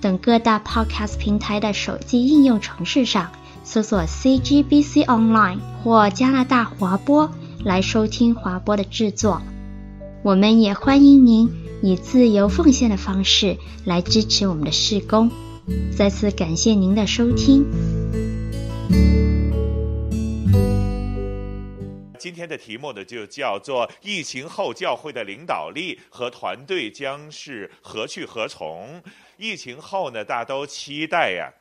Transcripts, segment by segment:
等各大 Podcast 平台的手机应用程式上搜索 CGBC Online 或加拿大华播来收听华播的制作。我们也欢迎您以自由奉献的方式来支持我们的事工。再次感谢您的收听。今天的题目呢，就叫做“疫情后教会的领导力和团队将是何去何从”。疫情后呢，大家都期待呀，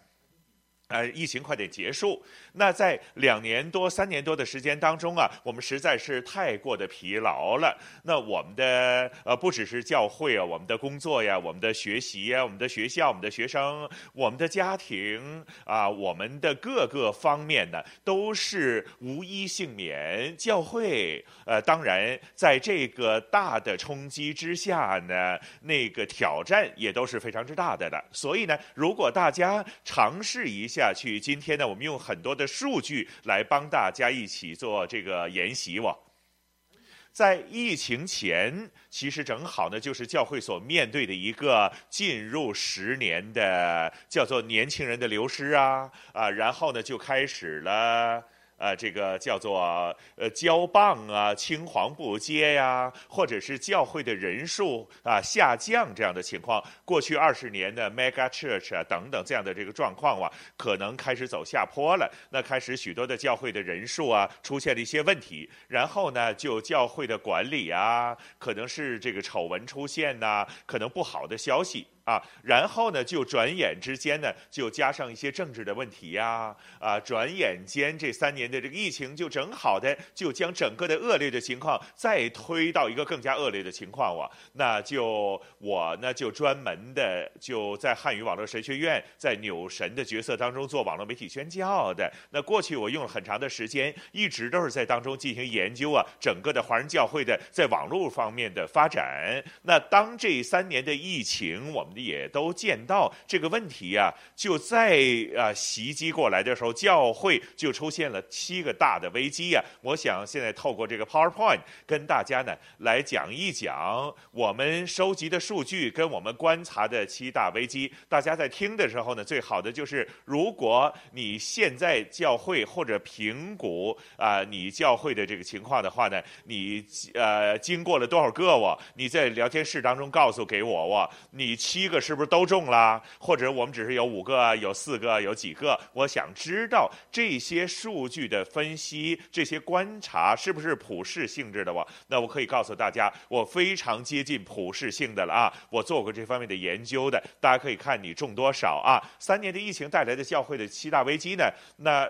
呃，疫情快点结束。那在两年多、三年多的时间当中啊，我们实在是太过的疲劳了。那我们的呃，不只是教会啊，我们的工作呀，我们的学习呀，我们的学校，我们的学生，我们的家庭啊，我们的各个方面呢，都是无一幸免。教会呃，当然在这个大的冲击之下呢，那个挑战也都是非常之大的了。所以呢，如果大家尝试一下去，今天呢，我们用很多的。数据来帮大家一起做这个研习哇，在疫情前，其实正好呢，就是教会所面对的一个进入十年的叫做年轻人的流失啊啊，然后呢就开始了。呃，这个叫做呃交棒啊，青黄不接呀，或者是教会的人数啊下降这样的情况，过去二十年的 mega church 啊等等这样的这个状况啊，可能开始走下坡了。那开始许多的教会的人数啊出现了一些问题，然后呢，就教会的管理啊，可能是这个丑闻出现呐、可能不好的消息。啊，然后呢，就转眼之间呢，就加上一些政治的问题呀，啊，转眼间这三年的这个疫情，就正好的就将整个的恶劣的情况再推到一个更加恶劣的情况哇，那就我呢就专门的就在汉语网络神学院，在纽神的角色当中做网络媒体宣教的。那过去我用了很长的时间，一直都是在当中进行研究啊，整个的华人教会的在网络方面的发展。那当这三年的疫情，我们也都见到这个问题呀、就在啊袭击过来的时候，教会就出现了七个大的危机呀、我想现在透过这个 PowerPoint 跟大家呢来讲一讲我们收集的数据跟我们观察的七大危机。大家在听的时候呢，最好的就是如果你现在教会或者评估啊你教会的这个情况的话呢，你呃经过了多少个我？你在聊天室当中告诉给我我你七。一个是不是都中了？或者我们只是有五个、有四个、有几个？我想知道这些数据的分析、这些观察是不是普世性质的？我那我可以告诉大家，我非常接近普世性的了啊！我做过这方面的研究的，大家可以看你中多少啊？三年的疫情带来的教会的七大危机呢？那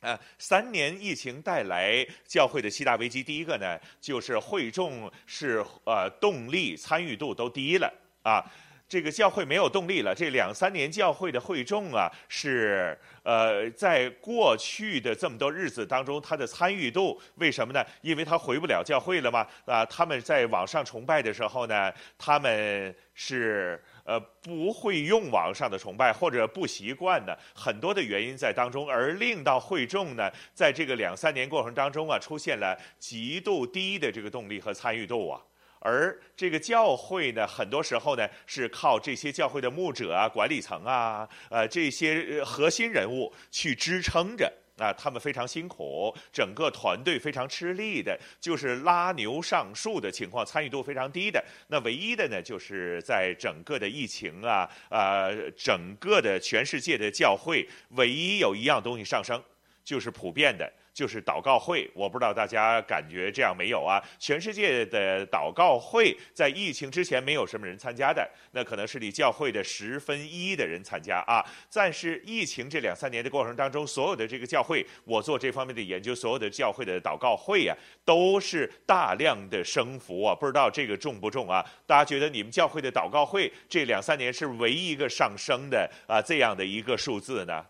呃，三年疫情带来教会的七大危机，第一个呢，就是会众是呃动力参与度都低了啊。这个教会没有动力了。这两三年教会的会众啊，是呃，在过去的这么多日子当中，他的参与度为什么呢？因为他回不了教会了嘛。啊，他们在网上崇拜的时候呢，他们是呃不会用网上的崇拜或者不习惯的，很多的原因在当中，而令到会众呢，在这个两三年过程当中啊，出现了极度低的这个动力和参与度啊。而这个教会呢，很多时候呢是靠这些教会的牧者啊、管理层啊、呃这些核心人物去支撑着啊，他们非常辛苦，整个团队非常吃力的，就是拉牛上树的情况，参与度非常低的。那唯一的呢，就是在整个的疫情啊，呃，整个的全世界的教会，唯一有一样东西上升。就是普遍的。就是祷告会，我不知道大家感觉这样没有啊？全世界的祷告会在疫情之前没有什么人参加的，那可能是你教会的十分一的人参加啊。但是疫情这两三年的过程当中，所有的这个教会，我做这方面的研究，所有的教会的祷告会呀、啊，都是大量的升幅啊。不知道这个重不重啊？大家觉得你们教会的祷告会这两三年是唯一一个上升的啊这样的一个数字呢？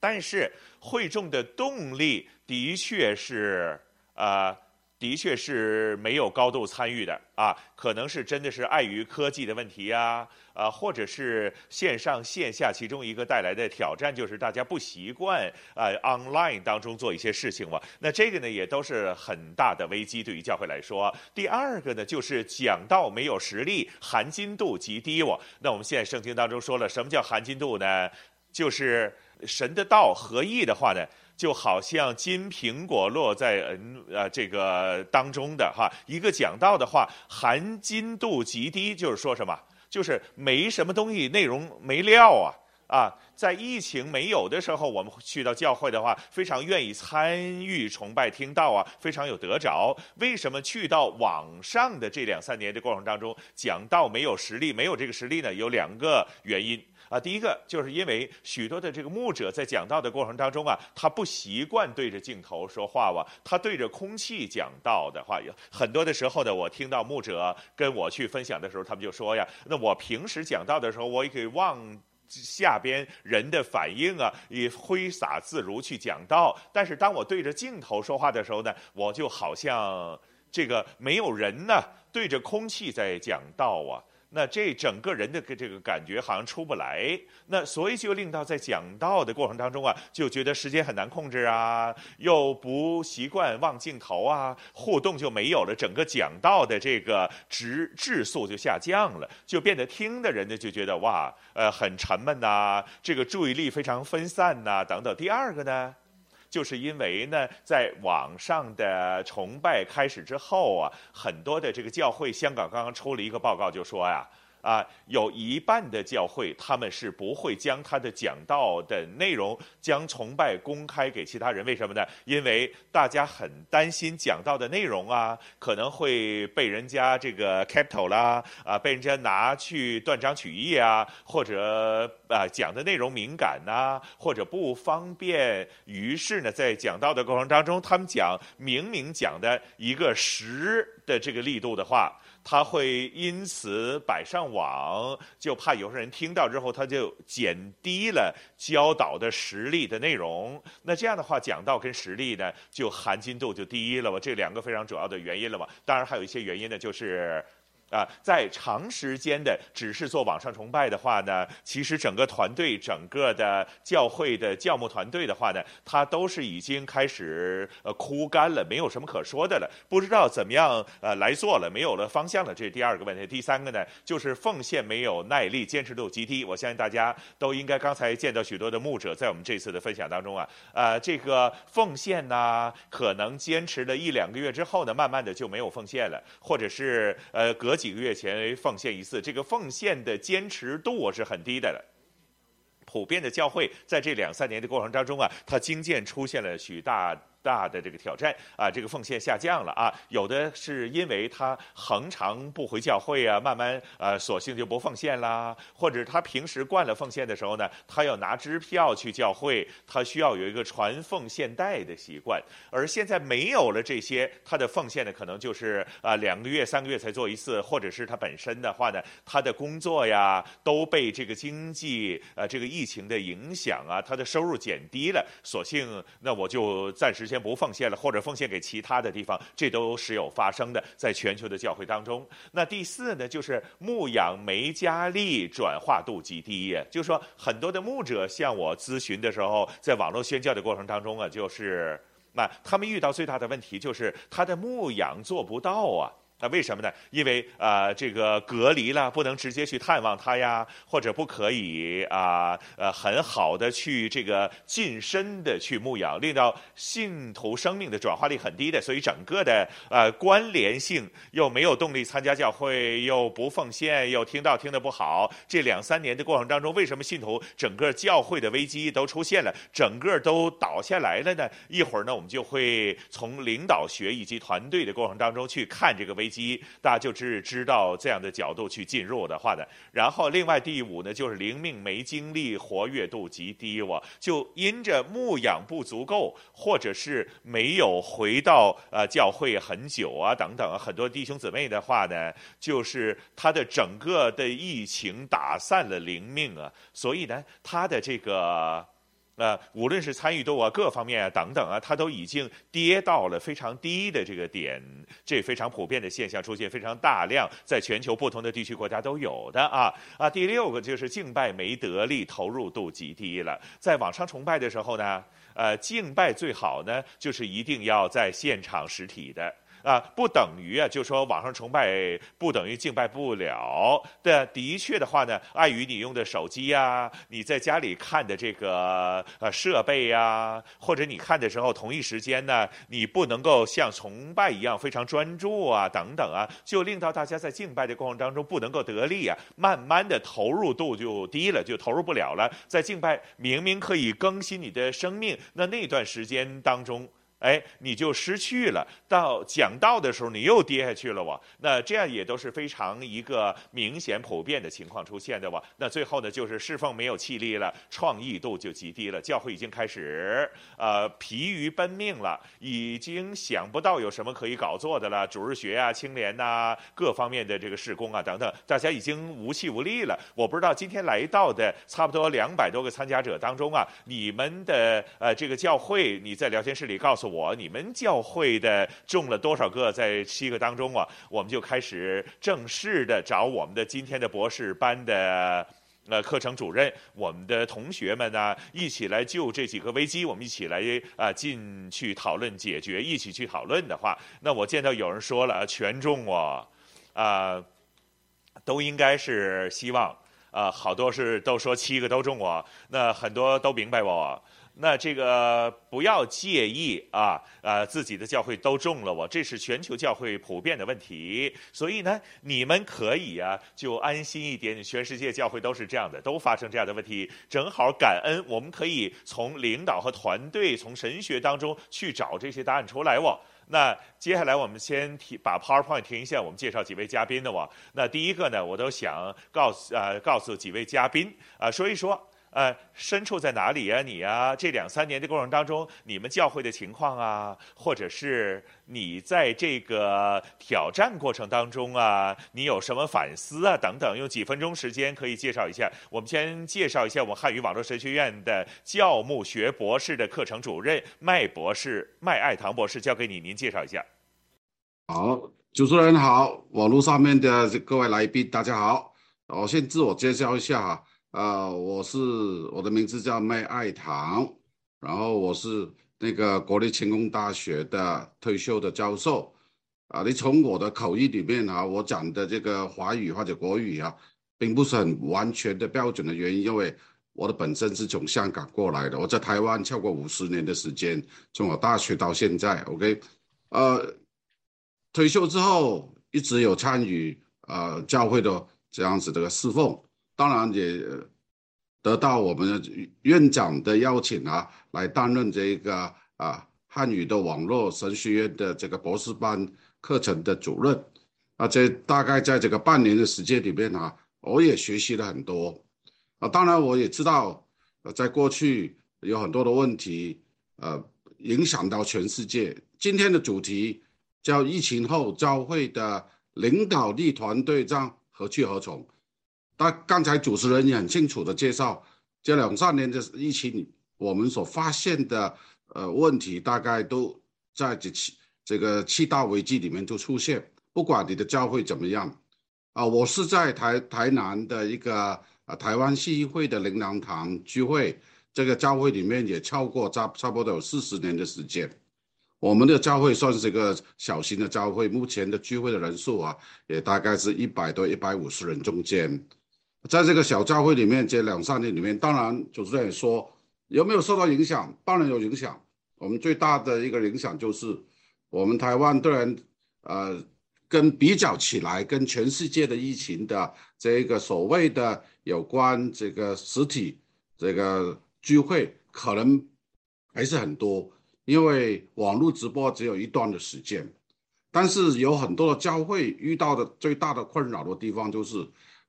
但是会众的动力的确是啊、的确是没有高度参与的啊，可能是真的是碍于科技的问题呀，啊，或者是线上线下其中一个带来的挑战，就是大家不习惯啊 online 当中做一些事情嘛。那这个呢，也都是很大的危机，对于教会来说。第二个呢，就是讲道没有实力，含金度极低。我那我们现在圣经当中说了，什么叫含金度呢？就是。神的道合意的话呢，就好像金苹果落在嗯呃这个当中的哈，一个讲道的话，含金度极低，就是说什么？就是没什么东西，内容没料啊啊！在疫情没有的时候，我们去到教会的话，非常愿意参与崇拜、听道啊，非常有得着。为什么去到网上的这两三年的过程当中，讲道没有实力？没有这个实力呢？有两个原因。啊，第一个就是因为许多的这个牧者在讲道的过程当中啊，他不习惯对着镜头说话哇，他对着空气讲道的话，有很多的时候呢，我听到牧者跟我去分享的时候，他们就说呀，那我平时讲道的时候，我也可以望下边人的反应啊，也挥洒自如去讲道，但是当我对着镜头说话的时候呢，我就好像这个没有人呢，对着空气在讲道啊。那这整个人的这个感觉好像出不来，那所以就令到在讲道的过程当中啊，就觉得时间很难控制啊，又不习惯望镜头啊，互动就没有了，整个讲道的这个质质素就下降了，就变得听的人呢就觉得哇，呃，很沉闷呐、这个注意力非常分散呐、等等。第二个呢，就是因为呢，在网上的崇拜开始之后啊，很多的这个教会，香港刚刚出了一个报告，就说呀。啊，啊有一半的教会他们是不会将他的讲道的内容将崇拜公开给其他人，为什么呢？因为大家很担心讲道的内容啊，可能会被人家这个 capital 啦，啊，被人家拿去断章取义啊，或者啊讲的内容敏感呐、或者不方便，于是呢，在讲道的过程当中，他们讲明明讲的一个十的这个力度的话。他会因此摆上网，就怕有些人听到之后，他就减低了教导的实力的内容。那这样的话，讲道跟实力呢，就含金度就低了嘛。这两个非常主要的原因了嘛。当然还有一些原因呢，就是。啊，在长时间的只是做网上崇拜的话呢，其实整个团队、整个的教会的教牧团队的话呢，他都是已经开始呃枯干了，没有什么可说的了，不知道怎么样呃来做了，没有了方向了，这是第二个问题。第三个呢，就是奉献没有耐力，坚持度极低。我相信大家都应该刚才见到许多的牧者在我们这次的分享当中啊，呃，这个奉献呢，可能坚持了一两个月之后呢，慢慢的就没有奉献了，或者是呃隔。几个月前奉献一次，这个奉献的坚持度是很低的了。普遍的教会在这两三年的过程当中啊，它经渐出现了许大。大的这个挑战啊，这个奉献下降了啊，有的是因为他恒常不回教会啊，慢慢呃索性就不奉献啦，或者他平时惯了奉献的时候呢，他要拿支票去教会，他需要有一个传奉献袋的习惯，而现在没有了这些，他的奉献呢可能就是啊两个月三个月才做一次，或者是他本身的话呢，他的工作呀都被这个经济呃这个疫情的影响啊，他的收入减低了，索性那我就暂时先。不奉献了，或者奉献给其他的地方，这都时有发生的，在全球的教会当中。那第四呢，就是牧养梅加利，转化度极低。就是说，很多的牧者向我咨询的时候，在网络宣教的过程当中啊，就是那他们遇到最大的问题就是他的牧养做不到啊。那为什么呢？因为啊、呃，这个隔离了，不能直接去探望他呀，或者不可以啊，呃，很好的去这个近身的去牧养，令到信徒生命的转化率很低的，所以整个的呃关联性又没有动力参加教会，又不奉献，又听到听得不好，这两三年的过程当中，为什么信徒整个教会的危机都出现了，整个都倒下来了呢？一会儿呢，我们就会从领导学以及团队的过程当中去看这个危。危机，大家就只知道这样的角度去进入的话呢，然后另外第五呢，就是灵命没精力，活跃度极低，我就因着牧养不足够，或者是没有回到呃教会很久啊等等，很多弟兄姊妹的话呢，就是他的整个的疫情打散了灵命啊，所以呢，他的这个。呃，无论是参与度啊，各方面啊，等等啊，它都已经跌到了非常低的这个点，这非常普遍的现象出现非常大量，在全球不同的地区国家都有的啊啊。第六个就是敬拜没得力，投入度极低了。在网上崇拜的时候呢，呃，敬拜最好呢，就是一定要在现场实体的。啊，不等于啊，就说网上崇拜不等于敬拜不了的。的确的话呢，碍于你用的手机呀，你在家里看的这个呃设备呀，或者你看的时候同一时间呢，你不能够像崇拜一样非常专注啊，等等啊，就令到大家在敬拜的过程当中不能够得力啊，慢慢的投入度就低了，就投入不了了。在敬拜明明可以更新你的生命，那那段时间当中。哎，你就失去了。到讲道的时候，你又跌下去了哇！那这样也都是非常一个明显普遍的情况出现的哇。那最后呢，就是侍奉没有气力了，创意度就极低了。教会已经开始呃疲于奔命了，已经想不到有什么可以搞做的了。主日学啊、青年呐、各方面的这个事工啊等等，大家已经无气无力了。我不知道今天来到的差不多两百多个参加者当中啊，你们的呃这个教会，你在聊天室里告诉我。你们教会的中了多少个？在七个当中啊，我们就开始正式的找我们的今天的博士班的呃课程主任，我们的同学们呢，一起来就这几个危机，我们一起来啊进去讨论解决，一起去讨论的话，那我见到有人说了全中哦，啊，都应该是希望啊，好多是都说七个都中哦，那很多都明白我。那这个不要介意啊，呃，自己的教会都中了我，这是全球教会普遍的问题。所以呢，你们可以啊，就安心一点。全世界教会都是这样的，都发生这样的问题。正好感恩，我们可以从领导和团队、从神学当中去找这些答案出来。哦那接下来我们先提把 PowerPoint 停一下，我们介绍几位嘉宾的我。那第一个呢，我都想告诉呃告诉几位嘉宾啊，说一说。呃，身处在哪里呀？你呀，这两三年的过程当中，你们教会的情况啊，或者是你在这个挑战过程当中啊，你有什么反思啊？等等，用几分钟时间可以介绍一下。我们先介绍一下我们汉语网络神学院的教牧学博士的课程主任麦博士，麦爱堂博士，交给你，您介绍一下。好，主持人好，网络上面的各位来宾大家好，我先自我介绍一下哈。啊、呃，我是我的名字叫麦爱堂，然后我是那个国立成功大学的退休的教授。啊，你从我的口音里面啊，我讲的这个华语或者国语啊，并不是很完全的标准的原因，因为我的本身是从香港过来的，我在台湾超过五十年的时间，从我大学到现在，OK，呃，退休之后一直有参与呃教会的这样子的侍奉。当然也得到我们院长的邀请啊，来担任这个啊汉语的网络神学院的这个博士班课程的主任。啊，这大概在这个半年的时间里面啊，我也学习了很多。啊，当然我也知道，在过去有很多的问题，呃，影响到全世界。今天的主题叫疫情后教会的领导力团队将何去何从？但刚才主持人也很清楚的介绍，这两三年的疫情，我们所发现的呃问题，大概都在这七这个七大危机里面都出现。不管你的教会怎么样，啊，我是在台台南的一个啊台湾信义会的灵粮堂聚会，这个教会里面也超过差差不多有四十年的时间。我们的教会算是一个小型的教会，目前的聚会的人数啊，也大概是一百多、一百五十人中间。在这个小教会里面，这两三年里面，当然主持人也说有没有受到影响？当然有影响。我们最大的一个影响就是，我们台湾的人，呃，跟比较起来，跟全世界的疫情的这个所谓的有关这个实体这个聚会，可能还是很多。因为网络直播只有一段的时间，但是有很多的教会遇到的最大的困扰的地方就是，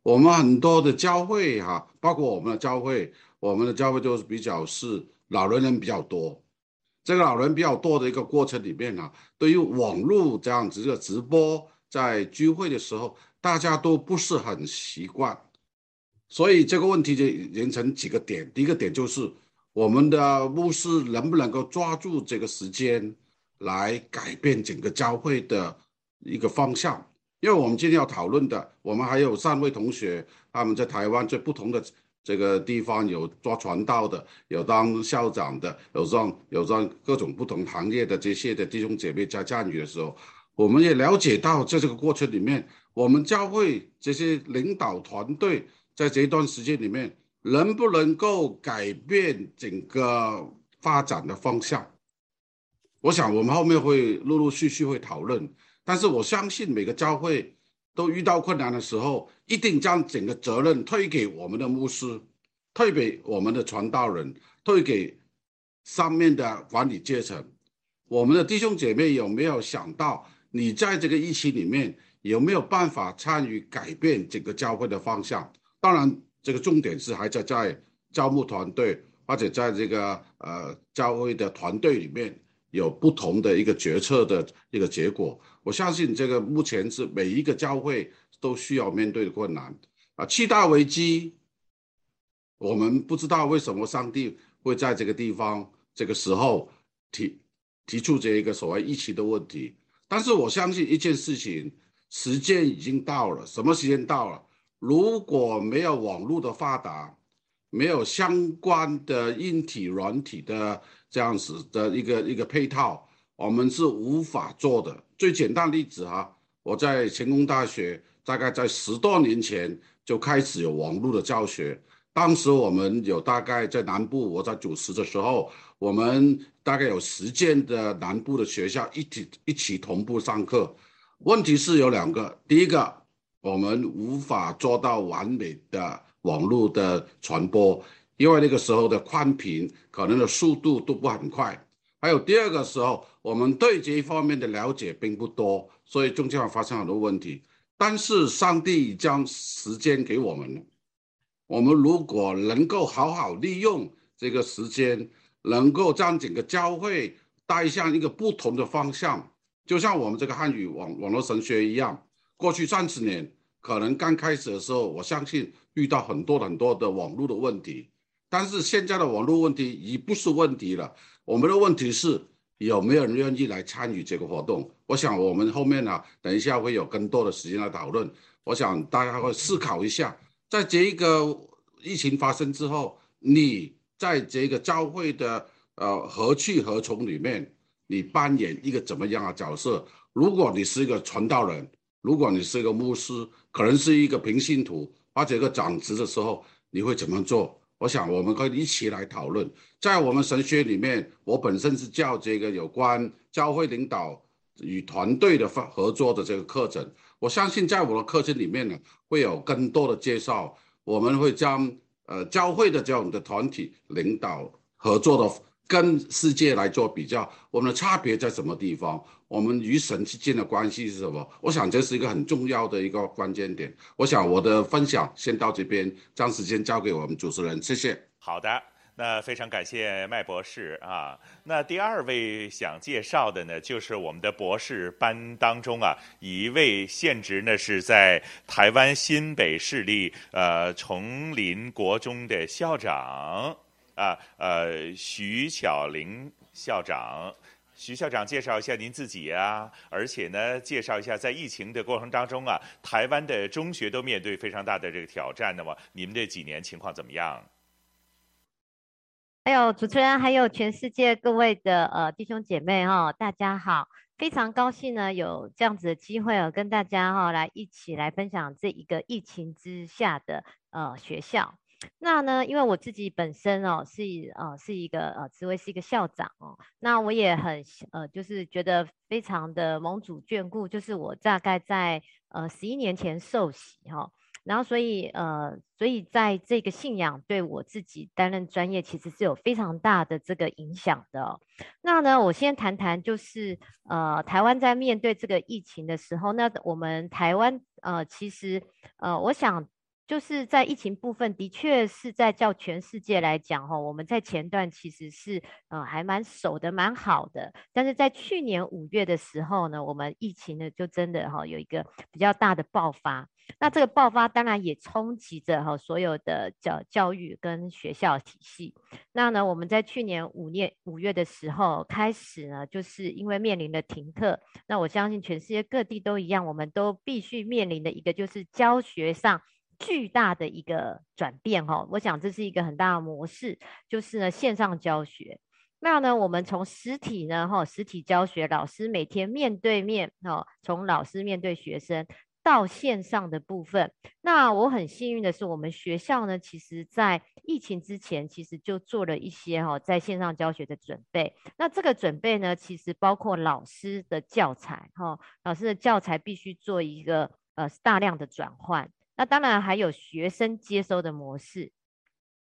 我们很多的教会哈、包括我们的教会，我们的教会就是比较是老人人比较多，这个老人比较多的一个过程里面啊，对于网络这样子的直播在聚会的时候，大家都不是很习惯，所以这个问题就形成几个点，第一个点就是。我们的牧师能不能够抓住这个时间来改变整个教会的一个方向？因为我们今天要讨论的，我们还有三位同学，他们在台湾在不同的这个地方有做传道的，有当校长的，有让有让各种不同行业的这些的弟兄姐妹在参与的时候，我们也了解到在这个过程里面，我们教会这些领导团队在这一段时间里面。能不能够改变整个发展的方向？我想我们后面会陆陆续续会讨论。但是我相信每个教会都遇到困难的时候，一定将整个责任推给我们的牧师，推给我们的传道人，推给上面的管理阶层。我们的弟兄姐妹有没有想到，你在这个疫情里面有没有办法参与改变整个教会的方向？当然。这个重点是还在在招募团队，或者在这个呃教会的团队里面有不同的一个决策的一个结果。我相信这个目前是每一个教会都需要面对的困难啊。七大危机，我们不知道为什么上帝会在这个地方这个时候提提出这一个所谓疫情的问题，但是我相信一件事情，时间已经到了，什么时间到了？如果没有网络的发达，没有相关的硬体、软体的这样子的一个一个配套，我们是无法做的。最简单的例子哈，我在成功大学，大概在十多年前就开始有网络的教学。当时我们有大概在南部，我在主持的时候，我们大概有十间的南部的学校一起一起同步上课。问题是有两个，第一个。我们无法做到完美的网络的传播，因为那个时候的宽频可能的速度都不很快。还有第二个时候，我们对这一方面的了解并不多，所以中间会发生很多问题。但是上帝将时间给我们，我们如果能够好好利用这个时间，能够将整个教会带向一个不同的方向，就像我们这个汉语网网络神学一样，过去三十年。可能刚开始的时候，我相信遇到很多很多的网络的问题，但是现在的网络问题已不是问题了。我们的问题是有没有人愿意来参与这个活动？我想我们后面呢，等一下会有更多的时间来讨论。我想大家会思考一下，在这一个疫情发生之后，你在这个教会的呃何去何从里面，你扮演一个怎么样的角色？如果你是一个传道人。如果你是一个牧师，可能是一个平信徒或者一个长职的时候，你会怎么做？我想我们可以一起来讨论。在我们神学里面，我本身是教这个有关教会领导与团队的合作的这个课程。我相信在我的课程里面呢，会有更多的介绍。我们会将呃教会的这样的团体领导合作的。跟世界来做比较，我们的差别在什么地方？我们与神之间的关系是什么？我想这是一个很重要的一个关键点。我想我的分享先到这边，将时间交给我们主持人，谢谢。好的，那非常感谢麦博士啊。那第二位想介绍的呢，就是我们的博士班当中啊，一位现职呢是在台湾新北市立呃崇林国中的校长。啊，呃，徐巧玲校长，徐校长介绍一下您自己啊，而且呢，介绍一下在疫情的过程当中啊，台湾的中学都面对非常大的这个挑战，那么你们这几年情况怎么样？还有主持人，还有全世界各位的呃弟兄姐妹哈、哦，大家好，非常高兴呢有这样子的机会哦，跟大家哈、哦、来一起来分享这一个疫情之下的呃学校。那呢，因为我自己本身哦是呃是一个呃职位是一个校长哦，那我也很呃就是觉得非常的蒙主眷顾，就是我大概在呃十一年前受洗哈。哦然后，所以，呃，所以在这个信仰对我自己担任专业，其实是有非常大的这个影响的。那呢，我先谈谈，就是，呃，台湾在面对这个疫情的时候，那我们台湾，呃，其实，呃，我想。就是在疫情部分，的确是在叫全世界来讲哈，我们在前段其实是呃还蛮守得蛮好的，但是在去年五月的时候呢，我们疫情呢就真的哈有一个比较大的爆发，那这个爆发当然也冲击着哈所有的教教育跟学校体系。那呢，我们在去年五月五月的时候开始呢，就是因为面临了停课，那我相信全世界各地都一样，我们都必须面临的一个就是教学上。巨大的一个转变哈，我想这是一个很大的模式，就是呢线上教学。那呢，我们从实体呢哈，实体教学，老师每天面对面哈，从老师面对学生到线上的部分。那我很幸运的是，我们学校呢，其实在疫情之前，其实就做了一些哈在线上教学的准备。那这个准备呢，其实包括老师的教材哈，老师的教材必须做一个呃大量的转换。那当然还有学生接收的模式，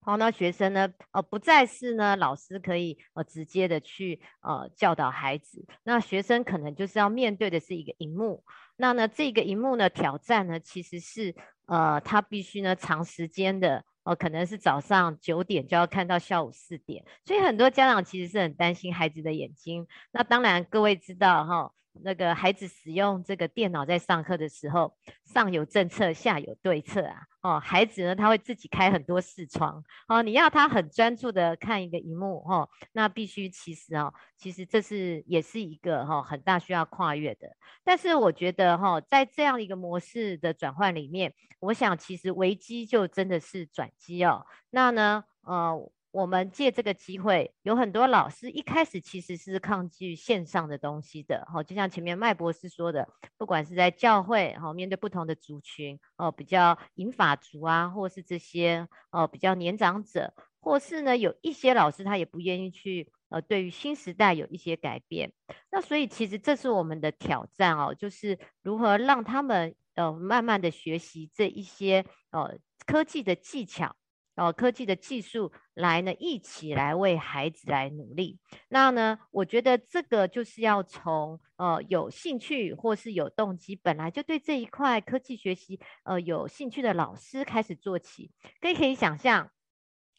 好，那学生呢，呃，不再是呢，老师可以呃直接的去呃教导孩子，那学生可能就是要面对的是一个荧幕，那呢这个荧幕呢挑战呢其实是呃他必须呢长时间的，呃可能是早上九点就要看到下午四点，所以很多家长其实是很担心孩子的眼睛，那当然各位知道哈。那个孩子使用这个电脑在上课的时候，上有政策，下有对策啊。哦，孩子呢，他会自己开很多视窗。哦，你要他很专注的看一个荧幕，哦，那必须其实哦，其实这是也是一个哈很大需要跨越的。但是我觉得哈，在这样一个模式的转换里面，我想其实危机就真的是转机哦。那呢，呃。我们借这个机会，有很多老师一开始其实是抗拒线上的东西的，哈，就像前面麦博士说的，不管是在教会，哈，面对不同的族群，哦，比较银发族啊，或是这些，哦，比较年长者，或是呢，有一些老师他也不愿意去，呃，对于新时代有一些改变，那所以其实这是我们的挑战哦，就是如何让他们，呃，慢慢的学习这一些，呃，科技的技巧。哦，科技的技术来呢，一起来为孩子来努力。那呢，我觉得这个就是要从呃有兴趣或是有动机，本来就对这一块科技学习呃有兴趣的老师开始做起。可以可以想象，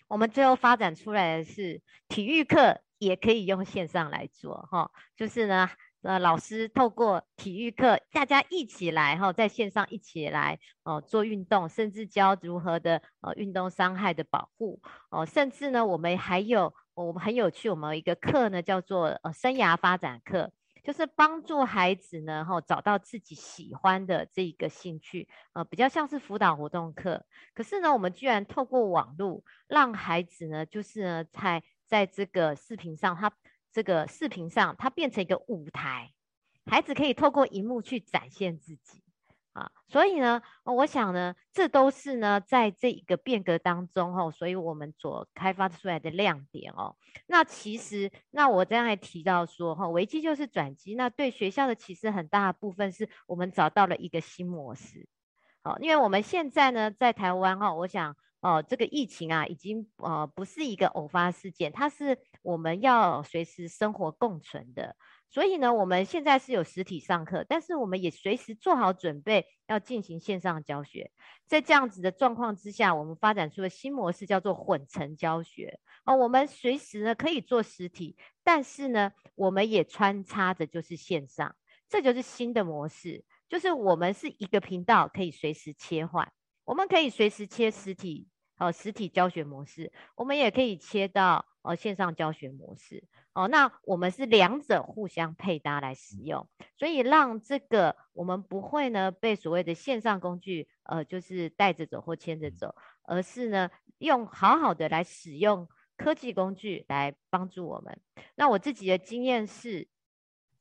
我们最后发展出来的是体育课也可以用线上来做哈，就是呢。呃，老师透过体育课，大家一起来哈，在线上一起来哦做运动，甚至教如何的呃运动伤害的保护哦，甚至呢，我们还有我们很有趣，我们有一个课呢叫做呃生涯发展课，就是帮助孩子呢哈找到自己喜欢的这一个兴趣，呃比较像是辅导活动课，可是呢，我们居然透过网络让孩子呢，就是呢在在这个视频上他。这个视频上，它变成一个舞台，孩子可以透过荧幕去展现自己啊。所以呢，我想呢，这都是呢，在这一个变革当中哦，所以我们所开发出来的亮点哦。那其实，那我刚才提到说哈，危机就是转机。那对学校的其实很大的部分是我们找到了一个新模式。好，因为我们现在呢，在台湾哈，我想。哦，这个疫情啊，已经呃不是一个偶发事件，它是我们要随时生活共存的。所以呢，我们现在是有实体上课，但是我们也随时做好准备要进行线上教学。在这样子的状况之下，我们发展出了新模式，叫做混成教学。哦，我们随时呢可以做实体，但是呢，我们也穿插着就是线上，这就是新的模式，就是我们是一个频道，可以随时切换，我们可以随时切实体。哦，实体教学模式，我们也可以切到哦线上教学模式哦。那我们是两者互相配搭来使用，所以让这个我们不会呢被所谓的线上工具呃就是带着走或牵着走，而是呢用好好的来使用科技工具来帮助我们。那我自己的经验是，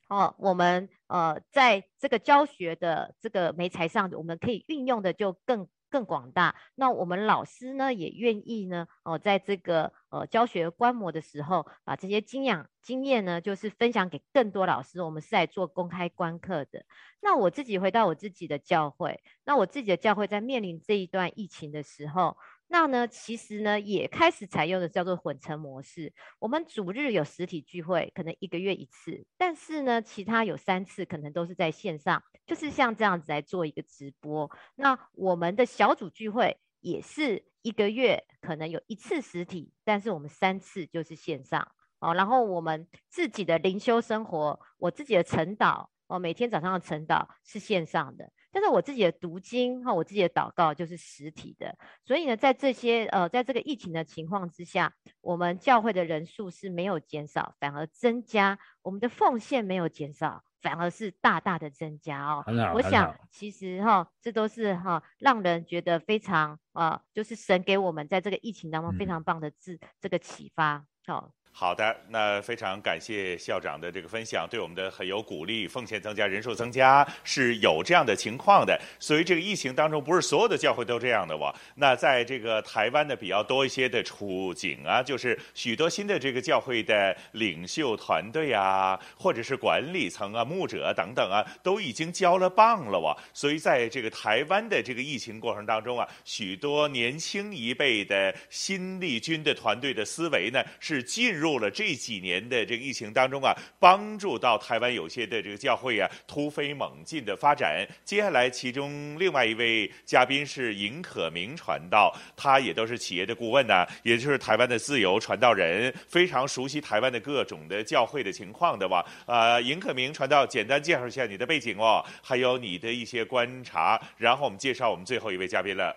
哦，我们呃在这个教学的这个媒材上，我们可以运用的就更。更广大，那我们老师呢也愿意呢哦，在这个呃教学观摩的时候，把这些经验经验呢，就是分享给更多老师。我们是来做公开观课的。那我自己回到我自己的教会，那我自己的教会在面临这一段疫情的时候。那呢，其实呢，也开始采用的叫做混成模式。我们主日有实体聚会，可能一个月一次，但是呢，其他有三次，可能都是在线上，就是像这样子来做一个直播。那我们的小组聚会也是一个月可能有一次实体，但是我们三次就是线上哦。然后我们自己的灵修生活，我自己的晨祷哦，每天早上的晨祷是线上的。但是我自己的读经哈，我自己的祷告就是实体的，所以呢，在这些呃，在这个疫情的情况之下，我们教会的人数是没有减少，反而增加；我们的奉献没有减少，反而是大大的增加哦。我想其实哈，这都是哈，让人觉得非常啊，就是神给我们在这个疫情当中非常棒的字、嗯、这个启发，好。好的，那非常感谢校长的这个分享，对我们的很有鼓励。奉献增加，人数增加是有这样的情况的。所以这个疫情当中，不是所有的教会都这样的哇。那在这个台湾的比较多一些的处境啊，就是许多新的这个教会的领袖团队啊，或者是管理层啊、牧者等等啊，都已经交了棒了哇。所以在这个台湾的这个疫情过程当中啊，许多年轻一辈的新力军的团队的思维呢，是进入。入了这几年的这个疫情当中啊，帮助到台湾有些的这个教会啊突飞猛进的发展。接下来，其中另外一位嘉宾是尹可明传道，他也都是企业的顾问呢，也就是台湾的自由传道人，非常熟悉台湾的各种的教会的情况的哇。呃，尹可明传道，简单介绍一下你的背景哦，还有你的一些观察，然后我们介绍我们最后一位嘉宾了，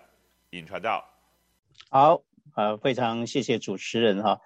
尹传道。好，呃，非常谢谢主持人哈。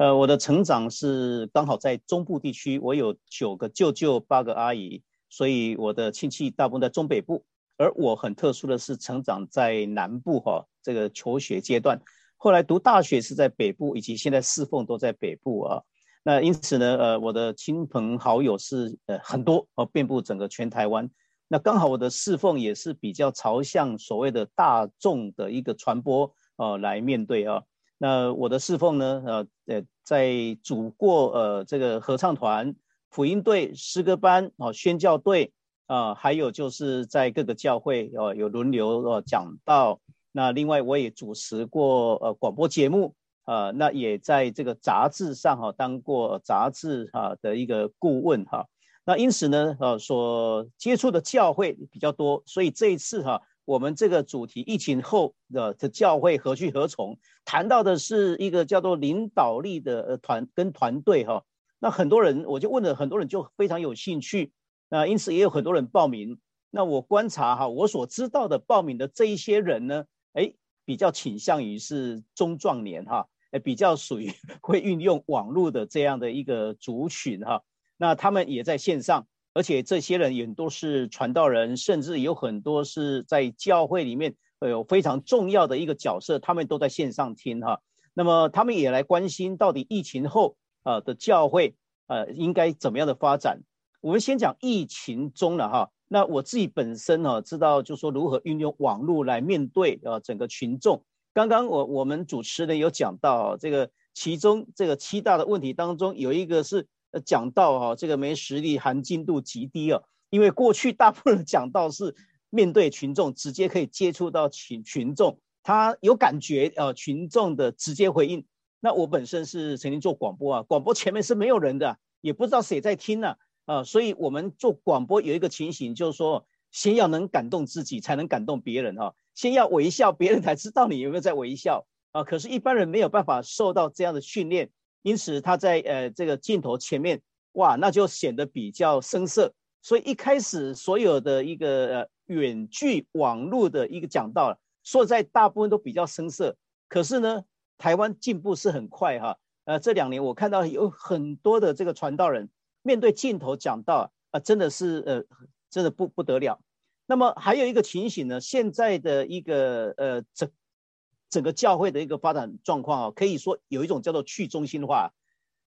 呃，我的成长是刚好在中部地区，我有九个舅舅，八个阿姨，所以我的亲戚大部分在中北部。而我很特殊的是，成长在南部哈，这个求学阶段，后来读大学是在北部，以及现在侍奉都在北部啊。那因此呢，呃，我的亲朋好友是呃很多哦，遍布整个全台湾。那刚好我的侍奉也是比较朝向所谓的大众的一个传播呃来面对啊。那我的侍奉呢？呃呃，在组过呃这个合唱团、福音队、诗歌班啊、宣教队啊，还有就是在各个教会哦有轮流哦讲道。那另外我也主持过呃广播节目啊，那也在这个杂志上哈当过杂志哈的一个顾问哈。那因此呢，呃所接触的教会比较多，所以这一次哈。我们这个主题，疫情后的的教会何去何从？谈到的是一个叫做领导力的呃团跟团队哈。那很多人我就问了很多人就非常有兴趣，那因此也有很多人报名。那我观察哈，我所知道的报名的这一些人呢，哎，比较倾向于是中壮年哈，哎，比较属于会运用网络的这样的一个族群哈。那他们也在线上。而且这些人也都是传道人，甚至有很多是在教会里面有非常重要的一个角色，他们都在线上听哈。那么他们也来关心到底疫情后啊的教会呃应该怎么样的发展。我们先讲疫情中了哈。那我自己本身呢知道就说如何运用网络来面对啊整个群众。刚刚我我们主持人有讲到这个其中这个七大的问题当中有一个是。呃，讲道哈，这个没实力，含金度极低啊。因为过去大部分的讲道是面对群众，直接可以接触到群群众，他有感觉呃，群众的直接回应。那我本身是曾经做广播啊，广播前面是没有人的，也不知道谁在听呢啊，啊，所以我们做广播有一个情形，就是说，先要能感动自己，才能感动别人哈，啊。先要微笑，别人才知道你有没有在微笑啊。可是，一般人没有办法受到这样的训练。因此，他在呃这个镜头前面，哇，那就显得比较生涩。所以一开始所有的一个呃远距网络的一个讲道，说在大部分都比较生涩。可是呢，台湾进步是很快哈。呃，这两年我看到有很多的这个传道人面对镜头讲道啊，真的是呃真的不不得了。那么还有一个情形呢，现在的一个呃整整个教会的一个发展状况啊，可以说有一种叫做去中心化。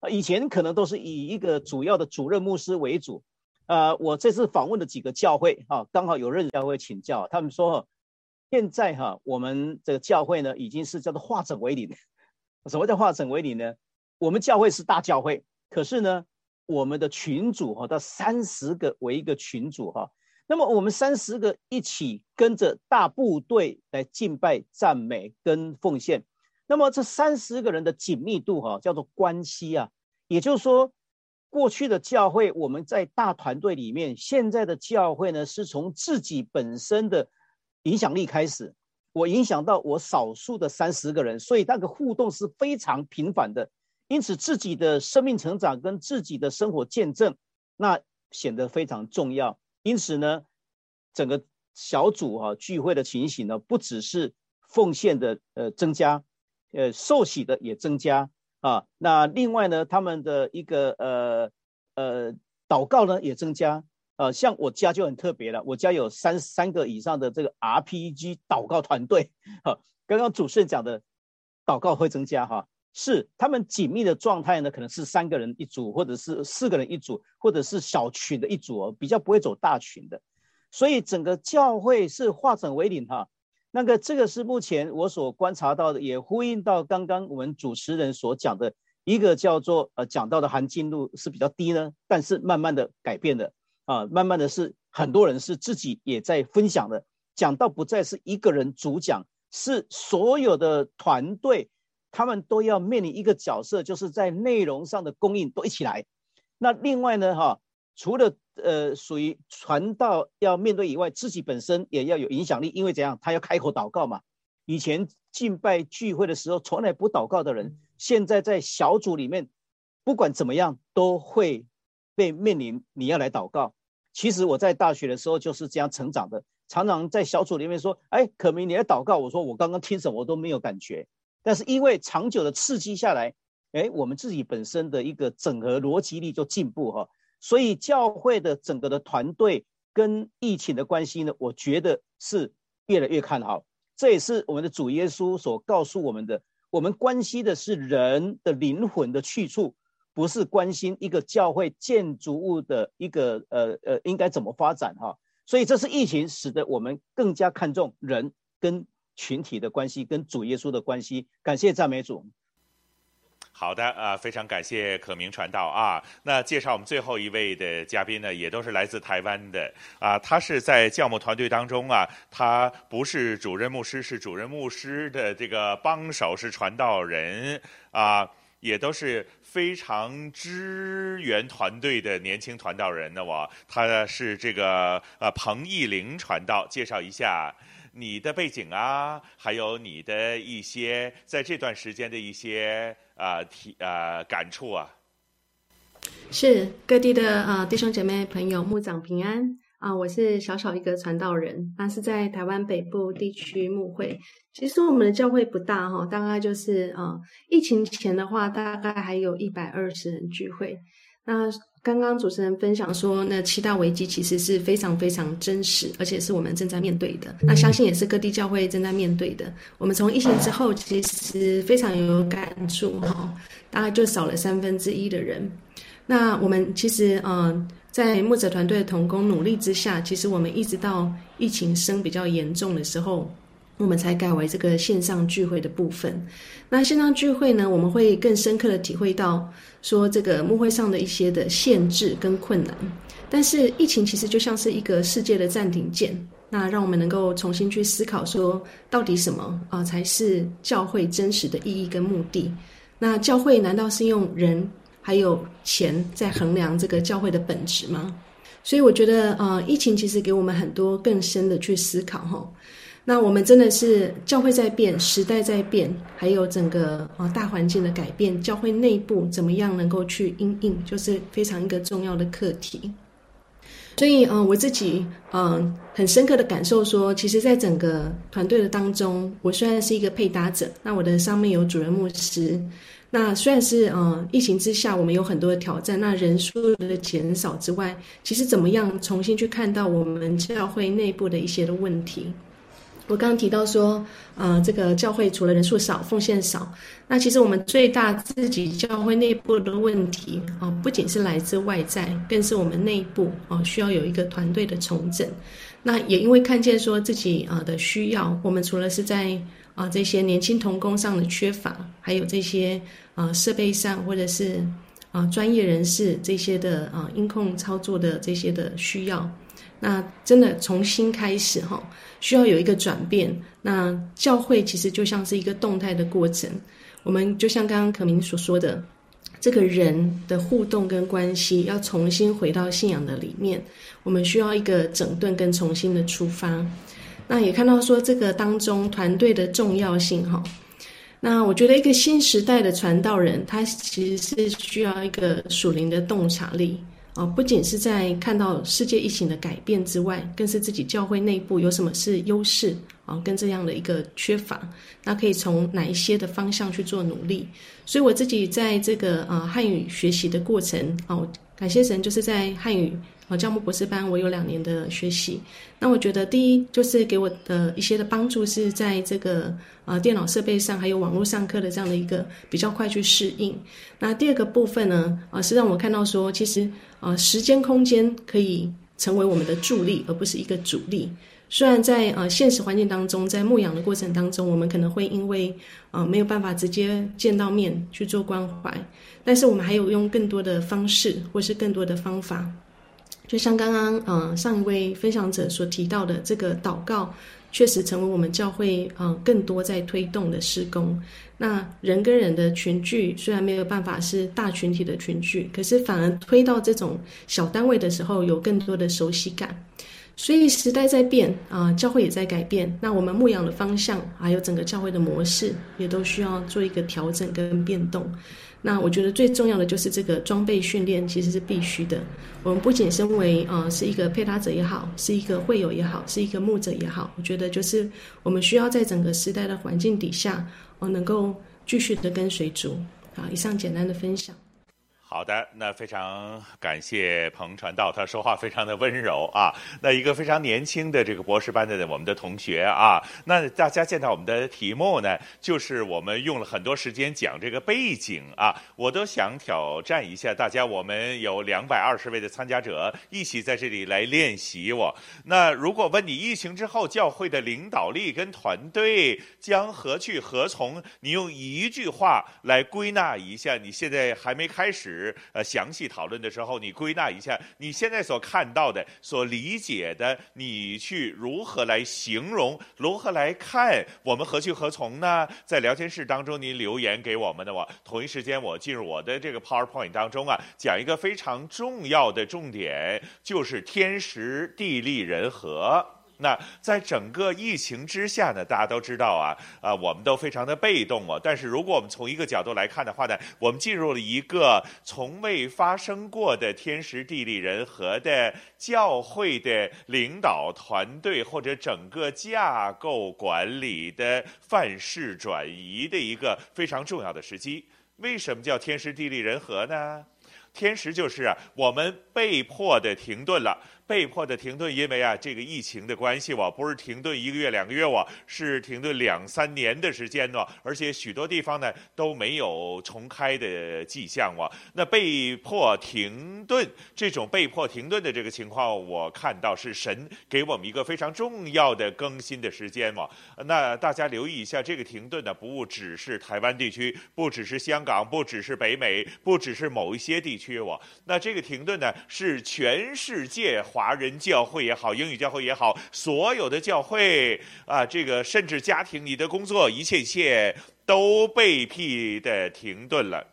啊，以前可能都是以一个主要的主任牧师为主。呃，我这次访问的几个教会啊，刚好有任教会请教，他们说，现在哈，我们这个教会呢，已经是叫做化整为零。什么叫化整为零呢？我们教会是大教会，可是呢，我们的群组哈，到三十个为一个群组哈。那么我们三十个一起跟着大部队来敬拜、赞美跟奉献。那么这三十个人的紧密度哈，叫做关系啊。也就是说，过去的教会我们在大团队里面，现在的教会呢，是从自己本身的。影响力开始，我影响到我少数的三十个人，所以那个互动是非常频繁的。因此，自己的生命成长跟自己的生活见证，那显得非常重要。因此呢，整个小组哈、啊、聚会的情形呢，不只是奉献的呃增加，呃受洗的也增加啊。那另外呢，他们的一个呃呃祷告呢也增加。呃，像我家就很特别了，我家有三三个以上的这个 RPG 祷告团队。哈，刚刚主持人讲的祷告会增加哈，是他们紧密的状态呢，可能是三个人一组，或者是四个人一组，或者是小群的一组，哦比较不会走大群的。所以整个教会是化整为零哈。那个这个是目前我所观察到的，也呼应到刚刚我们主持人所讲的一个叫做呃讲到的含金度是比较低呢，但是慢慢的改变的。啊，慢慢的是很多人是自己也在分享的，讲到不再是一个人主讲，是所有的团队，他们都要面临一个角色，就是在内容上的供应都一起来。那另外呢，哈，除了呃属于传道要面对以外，自己本身也要有影响力，因为怎样，他要开口祷告嘛。以前敬拜聚会的时候从来不祷告的人，现在在小组里面，不管怎么样都会。被面临你要来祷告，其实我在大学的时候就是这样成长的，常常在小组里面说：“哎，可明你来祷告。”我说：“我刚刚听什么我都没有感觉。”但是因为长久的刺激下来，哎，我们自己本身的一个整合逻辑力就进步哈。所以教会的整个的团队跟疫情的关系呢，我觉得是越来越看好。这也是我们的主耶稣所告诉我们的，我们关心的是人的灵魂的去处。不是关心一个教会建筑物的一个呃呃应该怎么发展哈，所以这是疫情使得我们更加看重人跟群体的关系，跟主耶稣的关系。感谢赞美主。好的啊，非常感谢可明传道啊。那介绍我们最后一位的嘉宾呢，也都是来自台湾的啊。他是在教牧团队当中啊，他不是主任牧师，是主任牧师的这个帮手，是传道人啊。也都是非常支援团队的年轻传道人呢。我他是这个呃彭义玲传道，介绍一下你的背景啊，还有你的一些在这段时间的一些啊体啊感触啊。是各地的啊、弟兄姐妹朋友，牧长平安。啊，我是小小一个传道人，那是在台湾北部地区牧会。其实我们的教会不大哈，大概就是啊，疫情前的话，大概还有一百二十人聚会。那刚刚主持人分享说，那七大危机其实是非常非常真实，而且是我们正在面对的。那相信也是各地教会正在面对的。我们从疫情之后，其实非常有感触哈，大概就少了三分之一的人。那我们其实嗯。在牧者团队的同工努力之下，其实我们一直到疫情升比较严重的时候，我们才改为这个线上聚会的部分。那线上聚会呢，我们会更深刻的体会到说这个牧会上的一些的限制跟困难。但是疫情其实就像是一个世界的暂停键，那让我们能够重新去思考说，到底什么啊才是教会真实的意义跟目的？那教会难道是用人？还有钱在衡量这个教会的本质吗？所以我觉得，呃，疫情其实给我们很多更深的去思考哈。那我们真的是教会在变，时代在变，还有整个啊大环境的改变，教会内部怎么样能够去因应，就是非常一个重要的课题。所以，嗯、我自己嗯、很深刻的感受说，其实，在整个团队的当中，我虽然是一个配搭者，那我的上面有主任牧师。那虽然是呃疫情之下，我们有很多的挑战，那人数的减少之外，其实怎么样重新去看到我们教会内部的一些的问题？我刚刚提到说，呃，这个教会除了人数少，奉献少，那其实我们最大自己教会内部的问题啊，不仅是来自外在，更是我们内部啊，需要有一个团队的重整。那也因为看见说自己啊的需要，我们除了是在啊这些年轻同工上的缺乏，还有这些啊设备上或者是啊专业人士这些的啊音控操作的这些的需要。那真的重新开始哈，需要有一个转变。那教会其实就像是一个动态的过程。我们就像刚刚可明所说的，这个人的互动跟关系要重新回到信仰的里面。我们需要一个整顿跟重新的出发。那也看到说这个当中团队的重要性哈。那我觉得一个新时代的传道人，他其实是需要一个属灵的洞察力。啊，不仅是在看到世界疫情的改变之外，更是自己教会内部有什么是优势啊，跟这样的一个缺乏，那可以从哪一些的方向去做努力。所以我自己在这个啊汉语学习的过程啊，感谢神，就是在汉语。啊，教牧博士班我有两年的学习，那我觉得第一就是给我的一些的帮助是在这个呃电脑设备上，还有网络上课的这样的一个比较快去适应。那第二个部分呢，啊是让我看到说，其实啊时间空间可以成为我们的助力，而不是一个阻力。虽然在呃现实环境当中，在牧养的过程当中，我们可能会因为啊没有办法直接见到面去做关怀，但是我们还有用更多的方式，或是更多的方法。就像刚刚呃上一位分享者所提到的，这个祷告确实成为我们教会呃更多在推动的事工。那人跟人的群聚虽然没有办法是大群体的群聚，可是反而推到这种小单位的时候，有更多的熟悉感。所以时代在变啊，教会也在改变。那我们牧养的方向，还有整个教会的模式，也都需要做一个调整跟变动。那我觉得最重要的就是这个装备训练其实是必须的。我们不仅身为呃是一个配搭者也好，是一个会友也好，是一个牧者也好，我觉得就是我们需要在整个时代的环境底下，呃能够继续的跟随主。啊，以上简单的分享。好的，那非常感谢彭传道，他说话非常的温柔啊。那一个非常年轻的这个博士班的我们的同学啊，那大家见到我们的题目呢，就是我们用了很多时间讲这个背景啊，我都想挑战一下大家。我们有两百二十位的参加者一起在这里来练习我。那如果问你疫情之后教会的领导力跟团队将何去何从，你用一句话来归纳一下，你现在还没开始。呃，详细讨论的时候，你归纳一下你现在所看到的、所理解的，你去如何来形容、如何来看，我们何去何从呢？在聊天室当中，您留言给我们的话，同一时间我进入我的这个 PowerPoint 当中啊，讲一个非常重要的重点，就是天时地利人和。那在整个疫情之下呢，大家都知道啊，啊，我们都非常的被动啊。但是如果我们从一个角度来看的话呢，我们进入了一个从未发生过的天时地利人和的教会的领导团队或者整个架构管理的范式转移的一个非常重要的时机。为什么叫天时地利人和呢？天时就是啊，我们被迫的停顿了。被迫的停顿，因为啊，这个疫情的关系，我不是停顿一个月两个月，哇是停顿两三年的时间呢。而且许多地方呢都没有重开的迹象哇。那被迫停顿，这种被迫停顿的这个情况，我看到是神给我们一个非常重要的更新的时间哇。那大家留意一下，这个停顿呢，不只是台湾地区，不只是香港，不只是北美，不只是某一些地区哇。那这个停顿呢，是全世界。华人教会也好，英语教会也好，所有的教会啊，这个甚至家庭，你的工作，一切一切都被迫的停顿了。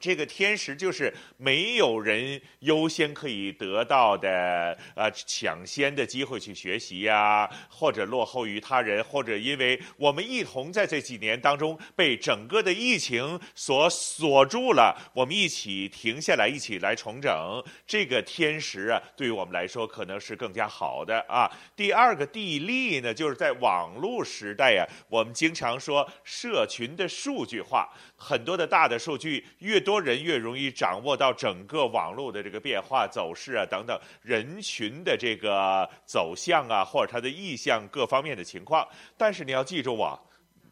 这个天时就是没有人优先可以得到的，呃，抢先的机会去学习呀，或者落后于他人，或者因为我们一同在这几年当中被整个的疫情所锁住了，我们一起停下来，一起来重整。这个天时啊，对于我们来说可能是更加好的啊。第二个地利呢，就是在网络时代呀，我们经常说社群的数据化，很多的大的数据越多。多人越容易掌握到整个网络的这个变化走势啊等等人群的这个走向啊，或者他的意向各方面的情况。但是你要记住啊，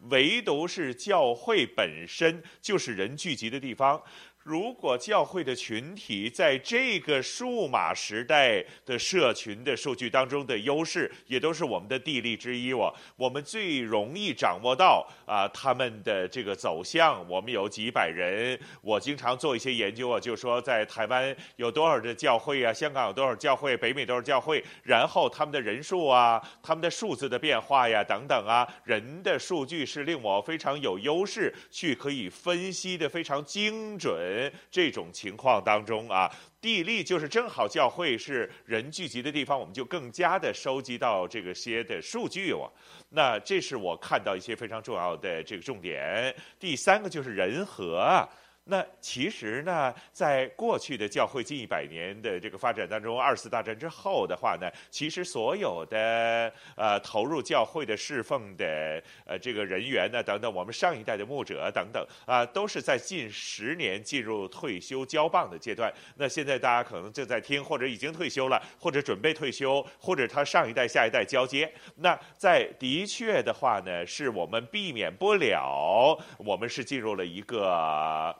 唯独是教会本身就是人聚集的地方。如果教会的群体在这个数码时代的社群的数据当中的优势，也都是我们的地利之一哦。我们最容易掌握到啊他们的这个走向。我们有几百人，我经常做一些研究啊，就说在台湾有多少的教会啊，香港有多少教会，北美多少教会，然后他们的人数啊，他们的数字的变化呀等等啊，人的数据是令我非常有优势，去可以分析的非常精准。人这种情况当中啊，地利就是正好教会是人聚集的地方，我们就更加的收集到这个些的数据哦。那这是我看到一些非常重要的这个重点。第三个就是人和。那其实呢，在过去的教会近一百年的这个发展当中，二次大战之后的话呢，其实所有的呃投入教会的侍奉的呃这个人员呢等等，我们上一代的牧者等等啊，都是在近十年进入退休交棒的阶段。那现在大家可能正在听，或者已经退休了，或者准备退休，或者他上一代下一代交接。那在的确的话呢，是我们避免不了，我们是进入了一个。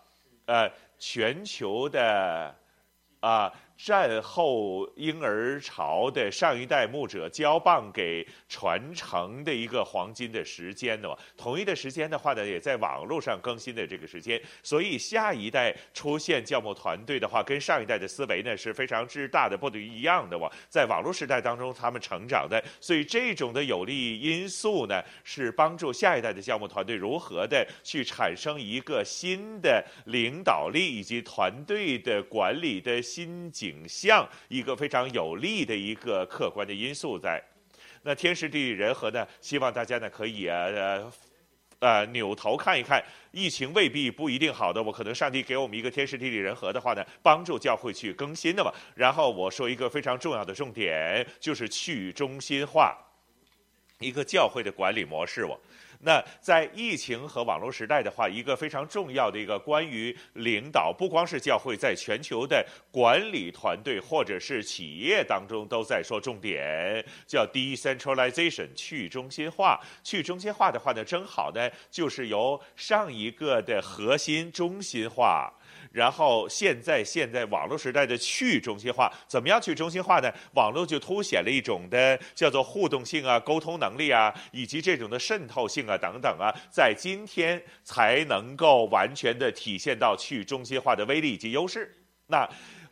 呃，全球的啊。战后婴儿潮的上一代牧者交棒给传承的一个黄金的时间呢，同一的时间的话呢，也在网络上更新的这个时间，所以下一代出现教牧团队的话，跟上一代的思维呢是非常之大的不一样的哇，在网络时代当中他们成长的，所以这种的有利因素呢，是帮助下一代的教牧团队如何的去产生一个新的领导力以及团队的管理的新影像一个非常有利的一个客观的因素在，那天时地利人和呢？希望大家呢可以呃呃扭头看一看，疫情未必不一定好的，我可能上帝给我们一个天时地利人和的话呢，帮助教会去更新的嘛。然后我说一个非常重要的重点，就是去中心化，一个教会的管理模式我。那在疫情和网络时代的话，一个非常重要的一个关于领导，不光是教会，在全球的管理团队或者是企业当中都在说重点，叫 decentralization 去中心化。去中心化的话呢，正好呢就是由上一个的核心中心化。然后现在现在网络时代的去中心化，怎么样去中心化呢？网络就凸显了一种的叫做互动性啊、沟通能力啊，以及这种的渗透性啊等等啊，在今天才能够完全的体现到去中心化的威力以及优势。那。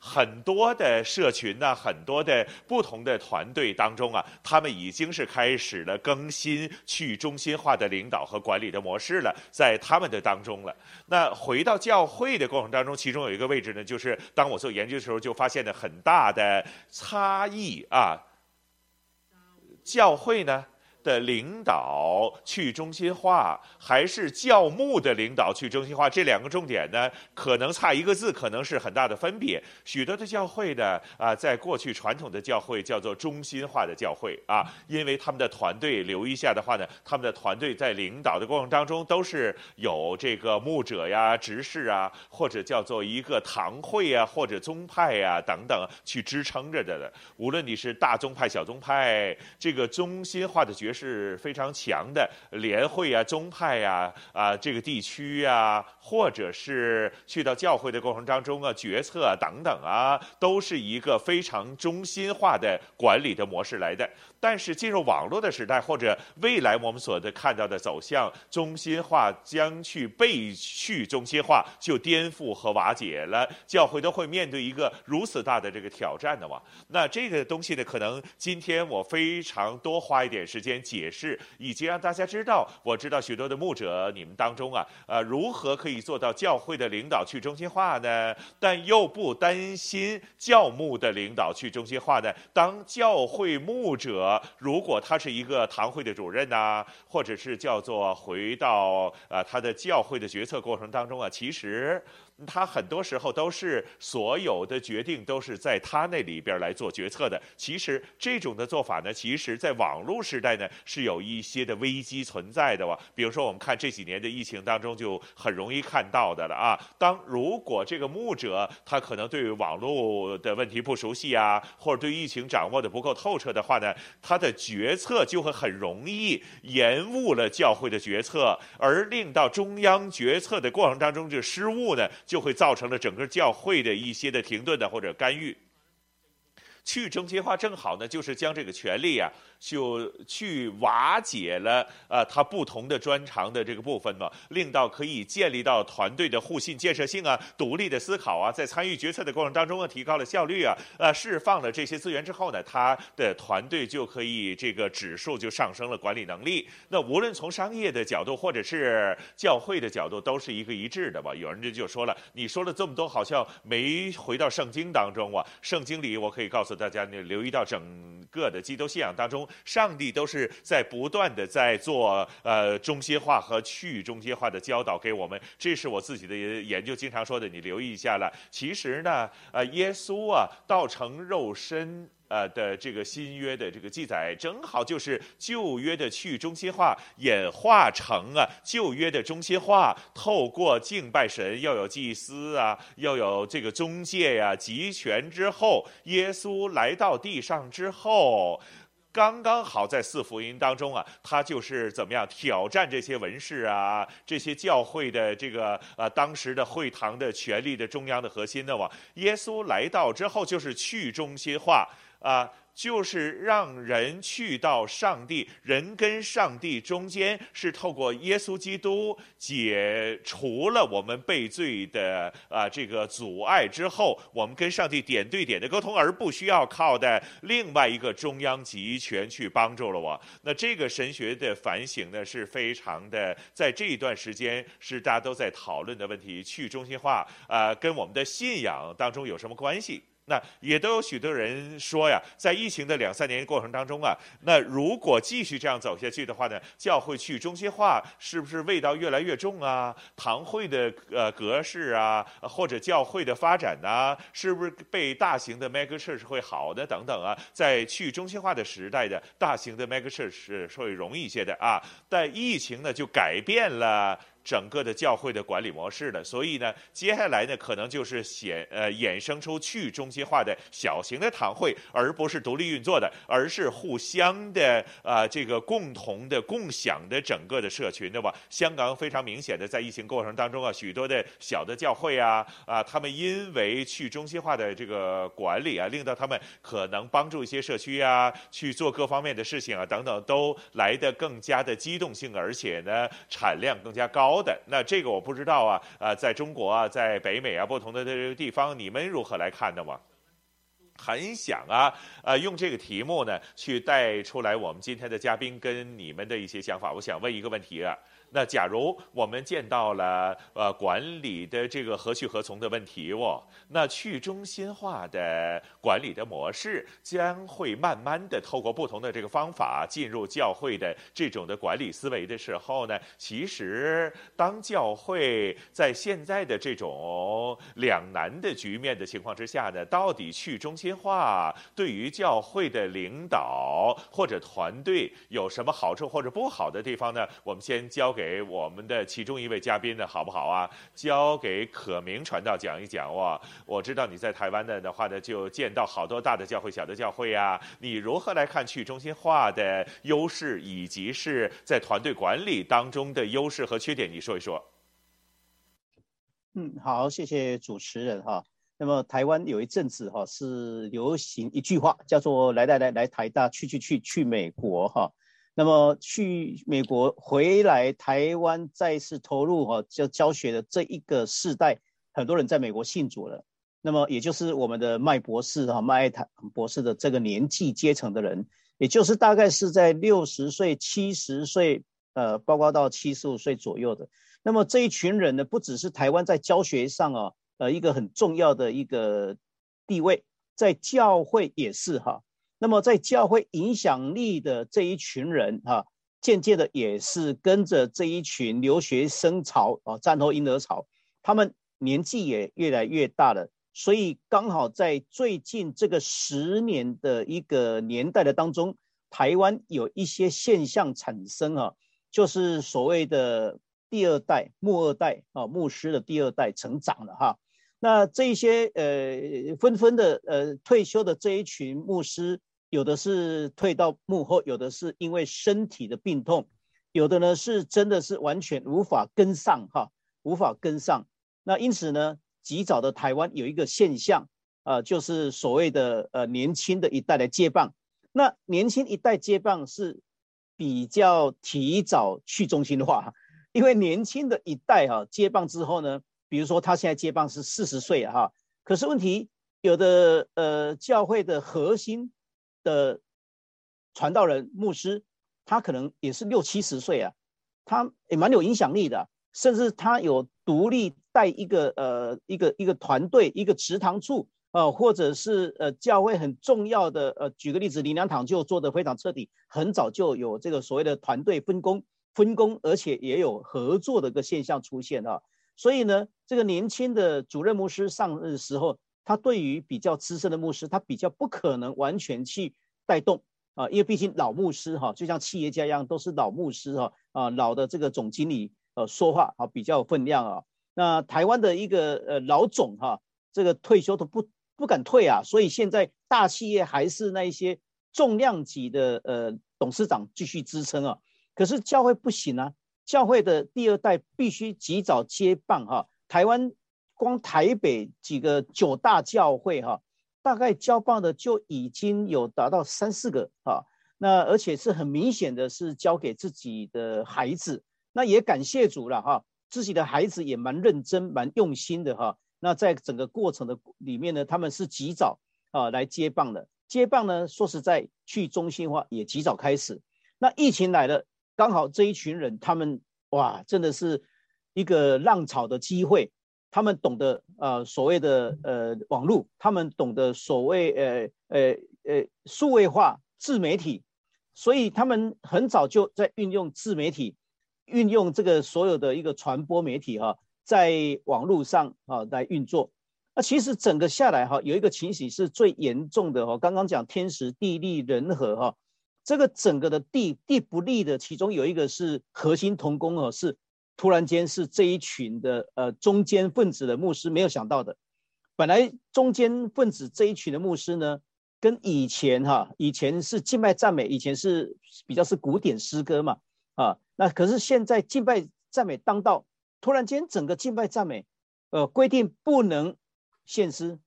很多的社群呢，很多的不同的团队当中啊，他们已经是开始了更新去中心化的领导和管理的模式了，在他们的当中了。那回到教会的过程当中，其中有一个位置呢，就是当我做研究的时候，就发现了很大的差异啊。教会呢，的领导去中心化，还是教牧的领导去中心化，这两个重点呢，可能差一个字，可能是很大的分别。许多的教会的啊，在过去传统的教会叫做中心化的教会啊，因为他们的团队留意一下的话呢，他们的团队在领导的过程当中都是有这个牧者呀、执事啊，或者叫做一个堂会啊，或者宗派呀等等去支撑着的。无论你是大宗派、小宗派，这个中心化的角色。是非常强的联会啊、宗派呀、啊、啊这个地区啊，或者是去到教会的过程当中啊，决策啊等等啊，都是一个非常中心化的管理的模式来的。但是进入网络的时代，或者未来我们所的看到的走向，中心化将去被去中心化，就颠覆和瓦解了。教会都会面对一个如此大的这个挑战的嘛？那这个东西呢，可能今天我非常多花一点时间解释，以及让大家知道，我知道许多的牧者你们当中啊，呃，如何可以做到教会的领导去中心化呢？但又不担心教牧的领导去中心化呢？当教会牧者。如果他是一个堂会的主任呐、或者是叫做回到啊他的教会的决策过程当中啊，其实他很多时候都是所有的决定都是在他那里边来做决策的。其实这种的做法呢，其实在网络时代呢是有一些的危机存在的哇。比如说我们看这几年的疫情当中，就很容易看到的了啊。当如果这个牧者他可能对于网络的问题不熟悉啊，或者对疫情掌握的不够透彻的话呢，他的决策就会很容易延误了教会的决策，而令到中央决策的过程当中就失误呢。就会造成了整个教会的一些的停顿的或者干预。去中心化正好呢，就是将这个权力啊。就去瓦解了呃，他不同的专长的这个部分嘛，令到可以建立到团队的互信、建设性啊、独立的思考啊，在参与决策的过程当中啊，提高了效率啊，呃，释放了这些资源之后呢，他的团队就可以这个指数就上升了，管理能力。那无论从商业的角度或者是教会的角度，都是一个一致的吧？有人就就说了，你说了这么多，好像没回到圣经当中啊。圣经里我可以告诉大家，你留意到整个的基督信仰当中。上帝都是在不断的在做呃中心化和去中心化的教导给我们，这是我自己的研究经常说的，你留意一下了。其实呢，呃，耶稣啊，道成肉身呃的这个新约的这个记载，正好就是旧约的去中心化演化成啊旧约的中心化，透过敬拜神要有祭司啊，要有这个中介呀、啊，集权之后，耶稣来到地上之后。刚刚好在四福音当中啊，他就是怎么样挑战这些文士啊，这些教会的这个呃当时的会堂的权力的中央的核心的哇。耶稣来到之后就是去中心化啊。就是让人去到上帝，人跟上帝中间是透过耶稣基督解除了我们被罪的啊这个阻碍之后，我们跟上帝点对点的沟通，而不需要靠的另外一个中央集权去帮助了我。那这个神学的反省呢，是非常的，在这一段时间是大家都在讨论的问题，去中心化啊，跟我们的信仰当中有什么关系？那也都有许多人说呀，在疫情的两三年过程当中啊，那如果继续这样走下去的话呢，教会去中心化是不是味道越来越重啊？堂会的呃格式啊，或者教会的发展呐、是不是被大型的 mega church 会好的等等啊？在去中心化的时代的大型的 mega church 是会容易一些的啊，但疫情呢就改变了。整个的教会的管理模式的，所以呢，接下来呢，可能就是显呃衍生出去中心化的小型的堂会，而不是独立运作的，而是互相的啊、这个共同的共享的整个的社群，对吧？香港非常明显的在疫情过程当中啊，许多的小的教会啊啊，他们因为去中心化的这个管理啊，令到他们可能帮助一些社区啊去做各方面的事情啊等等，都来得更加的机动性，而且呢产量更加高。那这个我不知道啊，呃，在中国啊，在北美啊，不同的这个地方，你们如何来看的吗？很想啊，呃，用这个题目呢，去带出来我们今天的嘉宾跟你们的一些想法。我想问一个问题啊。那假如我们见到了呃管理的这个何去何从的问题哦，那去中心化的管理的模式将会慢慢的透过不同的这个方法进入教会的这种的管理思维的时候呢，其实当教会在现在的这种两难的局面的情况之下呢，到底去中心化对于教会的领导或者团队有什么好处或者不好的地方呢？我们先交。给我们的其中一位嘉宾呢，好不好啊？交给可明传道讲一讲哇！我知道你在台湾的的话呢，就见到好多大的教会、小的教会呀。你如何来看去中心化的优势，以及是在团队管理当中的优势和缺点？你说一说。嗯，好，谢谢主持人哈。那么台湾有一阵子哈是流行一句话，叫做“来来来来台大，去去去去美国”哈。那么去美国回来，台湾再次投入哈教教学的这一个世代，很多人在美国信主了。那么也就是我们的麦博士哈麦爱堂博士的这个年纪阶层的人，也就是大概是在六十岁、七十岁，呃，包括到七十五岁左右的。那么这一群人呢，不只是台湾在教学上啊，呃，一个很重要的一个地位，在教会也是哈。那么，在教会影响力的这一群人，哈，渐渐的也是跟着这一群留学生潮啊，战后婴儿潮，他们年纪也越来越大了，所以刚好在最近这个十年的一个年代的当中，台湾有一些现象产生啊，就是所谓的第二代牧二代啊，牧师的第二代成长了哈。那这些呃纷纷的呃退休的这一群牧师，有的是退到幕后，有的是因为身体的病痛，有的呢是真的是完全无法跟上哈，无法跟上。那因此呢，及早的台湾有一个现象、呃，就是所谓的呃年轻的一代来接棒。那年轻一代接棒是比较提早去中心化，因为年轻的一代哈、接棒之后呢。比如说，他现在接棒是四十岁啊，哈，可是问题有的呃，教会的核心的传道人牧师，他可能也是六七十岁啊，他也蛮有影响力的，甚至他有独立带一个呃一个一个团队一个植堂处、呃，或者是呃教会很重要的呃，举个例子，灵粮堂就做得非常彻底，很早就有这个所谓的团队分工分工，而且也有合作的一个现象出现啊。所以呢，这个年轻的主任牧师上任时候，他对于比较资深的牧师，他比较不可能完全去带动啊，因为毕竟老牧师哈，就像企业家一样，都是老牧师哈啊，老的这个总经理呃说话啊比较有分量啊。那台湾的一个呃老总哈，这个退休都不不敢退啊，所以现在大企业还是那一些重量级的呃董事长继续支撑啊，可是教会不行啊。教会的第二代必须及早接棒哈，台湾光台北几个九大教会哈，大概交棒的就已经有达到三四个哈，那而且是很明显的是交给自己的孩子，那也感谢主了哈，自己的孩子也蛮认真蛮用心的哈，那在整个过程的里面呢，他们是及早啊来接棒的，接棒呢说实在去中心化也及早开始，那疫情来了。刚好这一群人，他们哇，真的是一个浪潮的机会。他们懂得呃所谓的呃网络，他们懂得所谓呃呃呃数位化自媒体，所以他们很早就在运用自媒体，运用这个所有的一个传播媒体哈、在网络上啊来运作。那其实整个下来哈、有一个情形是最严重的哈、刚刚讲天时地利人和哈、这个整个的地地不利的，其中有一个是核心同工哦，是突然间是这一群的呃中间分子的牧师没有想到的。本来中间分子这一群的牧师呢，跟以前哈，以前是敬拜赞美，以前是比较是古典诗歌嘛啊，那可是现在敬拜赞美当道，突然间整个敬拜赞美呃规定不能献诗，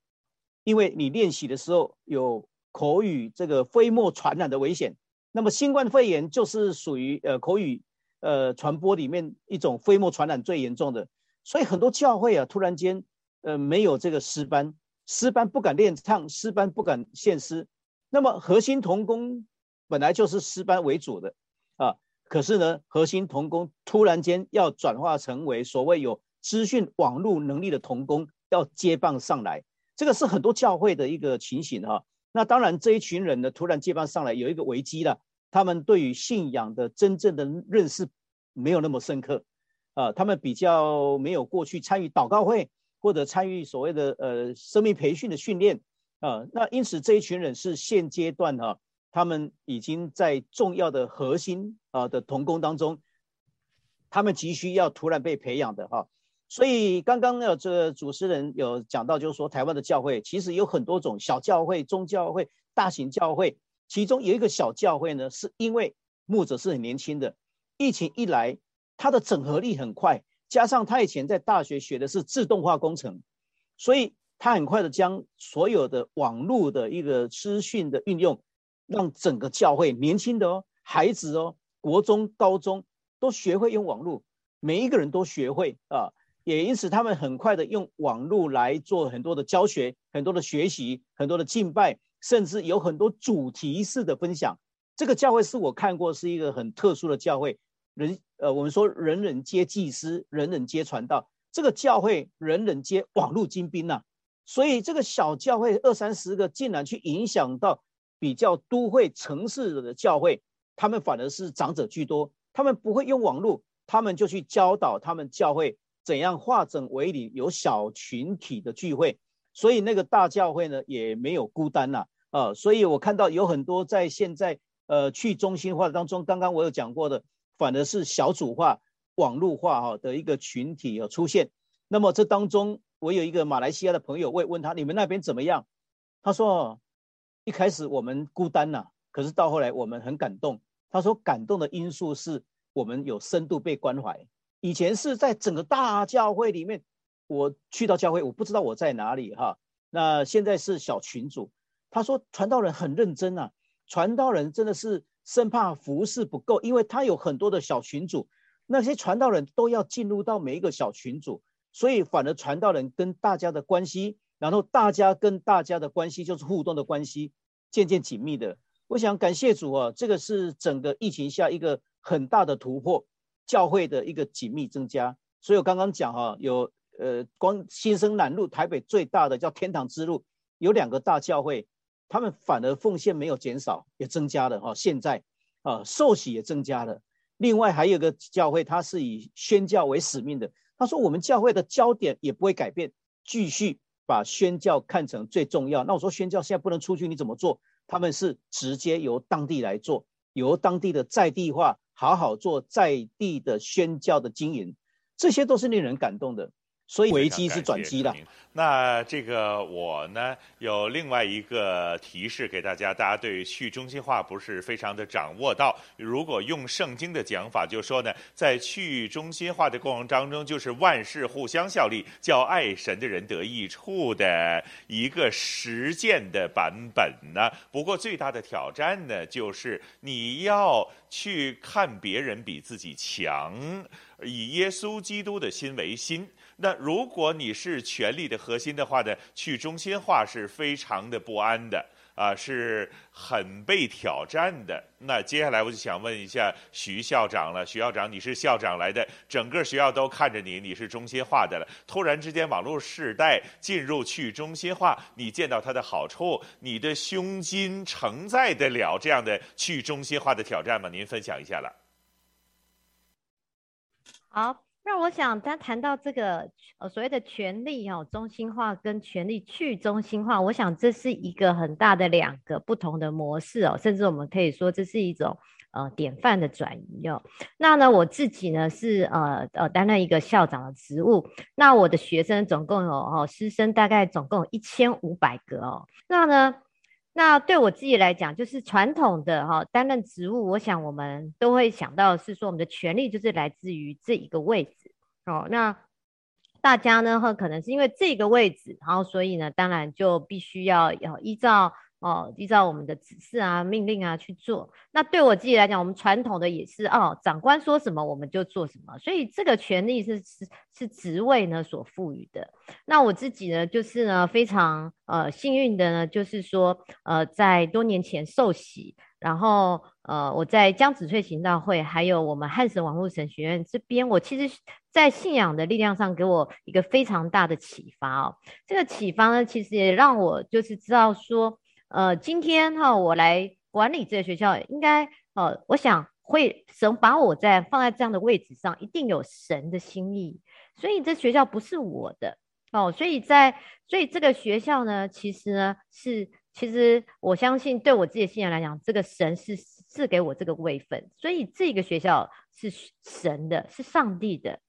因为你练习的时候有口语这个飞沫传染的危险。那么新冠肺炎就是属于呃口语呃传播里面一种飞沫传染最严重的，所以很多教会啊突然间呃没有这个诗班，诗班不敢练唱，诗班不敢献诗。那么核心童工本来就是诗班为主的啊，可是呢核心童工突然间要转化成为所谓有资讯网络能力的童工要接棒上来，这个是很多教会的一个情形哈、那当然，这一群人呢，突然接棒上来，有一个危机了。他们对于信仰的真正的认识没有那么深刻，啊，他们比较没有过去参与祷告会或者参与所谓的呃生命培训的训练，啊，那因此这一群人是现阶段哈、啊，他们已经在重要的核心啊的同工当中，他们急需要突然被培养的哈。所以刚刚呢，这主持人有讲到，就是说台湾的教会其实有很多种小教会、中教会、大型教会，其中有一个小教会呢，是因为牧者是很年轻的，疫情一来，他的整合力很快，加上他以前在大学学的是自动化工程，所以他很快的将所有的网络的一个资讯的运用，让整个教会年轻的哦孩子哦，国中、高中都学会用网络，每一个人都学会啊。也因此，他们很快的用网络来做很多的教学、很多的学习、很多的敬拜，甚至有很多主题式的分享。这个教会是我看过是一个很特殊的教会，人呃，我们说人人皆祭司，人人皆传道。这个教会人人皆网络精兵呐、啊，所以这个小教会二三十个，竟然去影响到比较都会城市的教会，他们反而是长者居多，他们不会用网络，他们就去教导他们教会。怎样化整为零，有小群体的聚会，所以那个大教会呢也没有孤单呐啊，所以我看到有很多在现在呃去中心化当中，刚刚我有讲过的，反而是小组化、网络化哈的一个群体有出现。那么这当中，我有一个马来西亚的朋友，我也问他，你们那边怎么样？他说一开始我们孤单呐，可是到后来我们很感动。他说感动的因素是我们有深度被关怀。以前是在整个大教会里面，我去到教会，我不知道我在哪里哈。那现在是小群组。他说传道人很认真啊，传道人真的是生怕服事不够，因为他有很多的小群组，那些传道人都要进入到每一个小群组，所以反而传道人跟大家的关系，然后大家跟大家的关系就是互动的关系，渐渐紧密的。我想感谢主啊，这个是整个疫情下一个很大的突破。教会的一个紧密增加，所以我刚刚讲哈，有呃，光新生南路台北最大的叫天堂之路，有两个大教会，他们反而奉献没有减少，也增加了哈。现在啊，受洗也增加了。另外还有个教会，它是以宣教为使命的。他说我们教会的焦点也不会改变，继续把宣教看成最重要。那我说宣教现在不能出去，你怎么做？他们是直接由当地来做，由当地的在地化。好好做在地的宣教的经营，这些都是令人感动的。所以危机是转机的。那这个我呢，有另外一个提示给大家，大家对去中心化不是非常的掌握到。如果用圣经的讲法，就说呢，在去中心化的过程当中，就是万事互相效力，叫爱神的人得益处的一个实践的版本呢。不过最大的挑战呢，就是你要去看别人比自己强，以耶稣基督的心为心。那如果你是权力的核心的话呢，去中心化是非常的不安的啊，是很被挑战的。那接下来我就想问一下徐校长了，徐校长，你是校长来的，整个学校都看着你，你是中心化的了。突然之间，网络时代进入去中心化，你见到它的好处，你的胸襟承载得了这样的去中心化的挑战吗？您分享一下了。好。那我想，他谈到这个呃所谓的权力哦中心化跟权力去中心化，我想这是一个很大的两个不同的模式哦，甚至我们可以说这是一种呃典范的转移哦。那呢，我自己呢是呃呃担任一个校长的职务，那我的学生总共有哦师生大概总共有一千五百个哦，那呢。那对我自己来讲，就是传统的哈担任职务，我想我们都会想到是说，我们的权力就是来自于这一个位置哦。那大家呢，可能是因为这个位置，然后所以呢，当然就必须要要依照。哦，依照我们的指示啊、命令啊去做。那对我自己来讲，我们传统的也是哦，长官说什么我们就做什么。所以这个权力是是是职位呢所赋予的。那我自己呢，就是呢非常呃幸运的呢，就是说呃在多年前受洗，然后呃我在江子翠行道会，还有我们汉神网络神学院这边，我其实在信仰的力量上给我一个非常大的启发哦。这个启发呢，其实也让我就是知道说。呃，今天哈，我来管理这个学校，应该呃，我想会神把我在放在这样的位置上，一定有神的心意。所以这学校不是我的哦，所以在所以这个学校呢，其实呢是，其实我相信对我自己的信仰来讲，这个神是赐给我这个位分，所以这个学校是神的，是上帝的。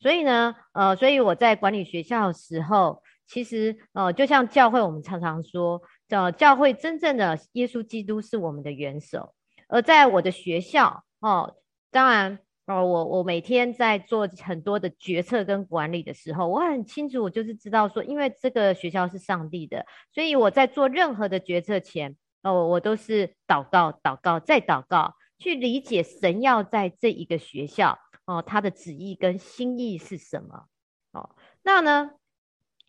所以呢，呃，所以我在管理学校的时候，其实呃，就像教会，我们常常说。呃，教会真正的耶稣基督是我们的元首，而在我的学校哦，当然哦，我我每天在做很多的决策跟管理的时候，我很清楚，我就是知道说，因为这个学校是上帝的，所以我在做任何的决策前，哦，我都是祷告、祷告再祷告，去理解神要在这一个学校哦，他的旨意跟心意是什么哦，那呢？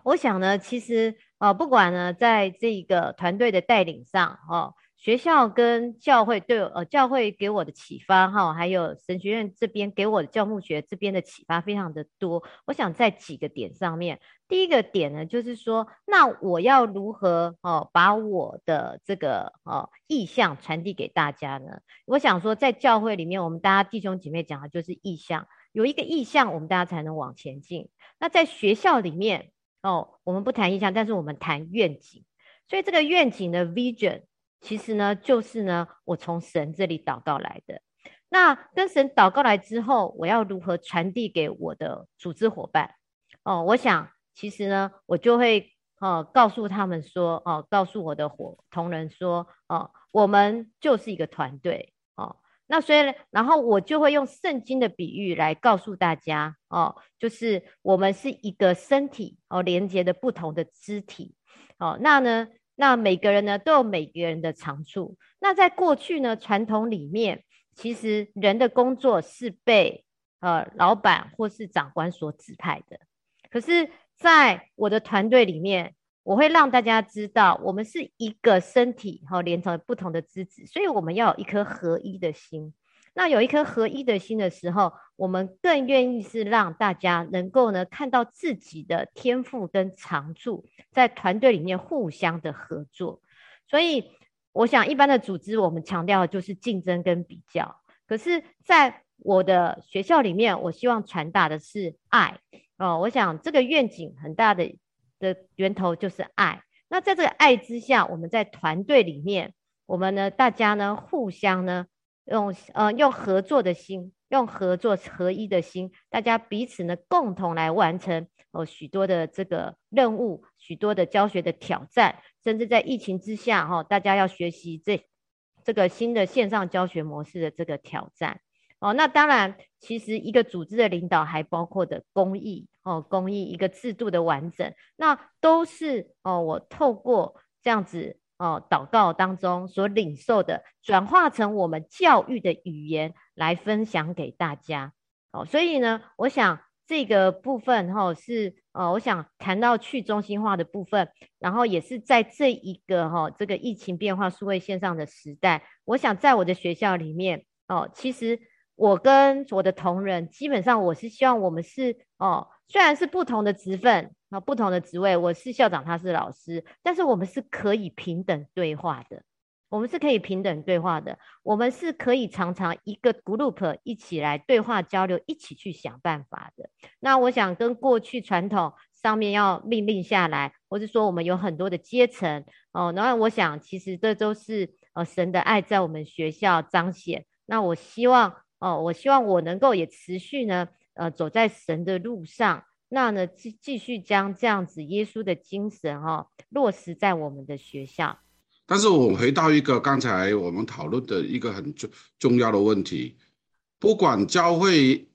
我想呢，其实呃，不管呢，在这个团队的带领上，哦，学校跟教会对呃，教会给我的启发哈，还有神学院这边给我的教牧学这边的启发非常的多。我想在几个点上面，第一个点呢，就是说，那我要如何哦，把我的这个哦意向传递给大家呢？我想说，在教会里面，我们大家弟兄姐妹讲的就是意向。有一个意向，我们大家才能往前进。那在学校里面哦，我们不谈意向，但是我们谈愿景。所以这个愿景的 vision，其实呢，就是呢，我从神这里祷告来的。那跟神祷告来之后，我要如何传递给我的组织伙伴？哦，我想其实呢，我就会哦告诉他们说，哦，告诉我的伙同仁说，哦，我们就是一个团队。哦，那所以，然后我就会用圣经的比喻来告诉大家，哦，就是我们是一个身体，哦，连接的不同的肢体。哦，那呢，那每个人呢都有每个人的长处。那在过去呢，传统里面，其实人的工作是被呃老板或是长官所指派的。可是，在我的团队里面，我会让大家知道，我们是一个身体，哈、哦，连成不同的肢体，所以我们要有一颗合一的心。那有一颗合一的心的时候，我们更愿意是让大家能够呢看到自己的天赋跟长处，在团队里面互相的合作。所以，我想一般的组织，我们强调的就是竞争跟比较。可是，在我的学校里面，我希望传达的是爱哦。我想这个愿景很大的的源头就是爱。那在这个爱之下，我们在团队里面，我们呢大家呢互相呢。用呃用合作的心，用合作合一的心，大家彼此呢共同来完成哦、许多的这个任务，许多的教学的挑战，甚至在疫情之下哈、哦，大家要学习这这个新的线上教学模式的这个挑战哦。那当然，其实一个组织的领导还包括的公益哦，公益一个制度的完整，那都是哦我透过这样子。哦，祷告当中所领受的，转化成我们教育的语言来分享给大家。哦，所以呢，我想这个部分哈、哦、是，呃、哦，我想谈到去中心化的部分，然后也是在这一个哈、哦、这个疫情变化数位线上的时代，我想在我的学校里面，哦，其实我跟我的同仁，基本上我是希望我们是哦，虽然是不同的职分。啊，不同的职位，我是校长，他是老师，但是我们是可以平等对话的，我们是可以平等对话的，我们是可以常常一个 group 一起来对话交流，一起去想办法的。那我想跟过去传统上面要命令下来，或是说我们有很多的阶层哦，然后我想其实这都是呃神的爱在我们学校彰显。那我希望哦，我希望我能够也持续呢，呃，走在神的路上。那呢，继继续将这样子耶稣的精神哈、哦、落实在我们的学校。但是我回到一个刚才我们讨论的一个很重重要的问题，不管教会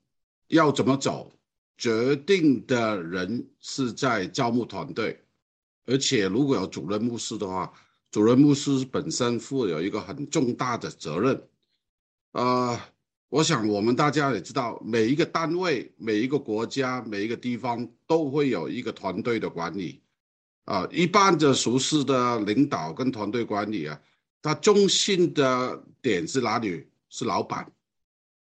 要怎么走，决定的人是在教牧团队，而且如果有主任牧师的话，主任牧师本身负有一个很重大的责任，呃。我想，我们大家也知道，每一个单位、每一个国家、每一个地方都会有一个团队的管理，啊，一般的熟悉的领导跟团队管理啊，他中心的点是哪里？是老板，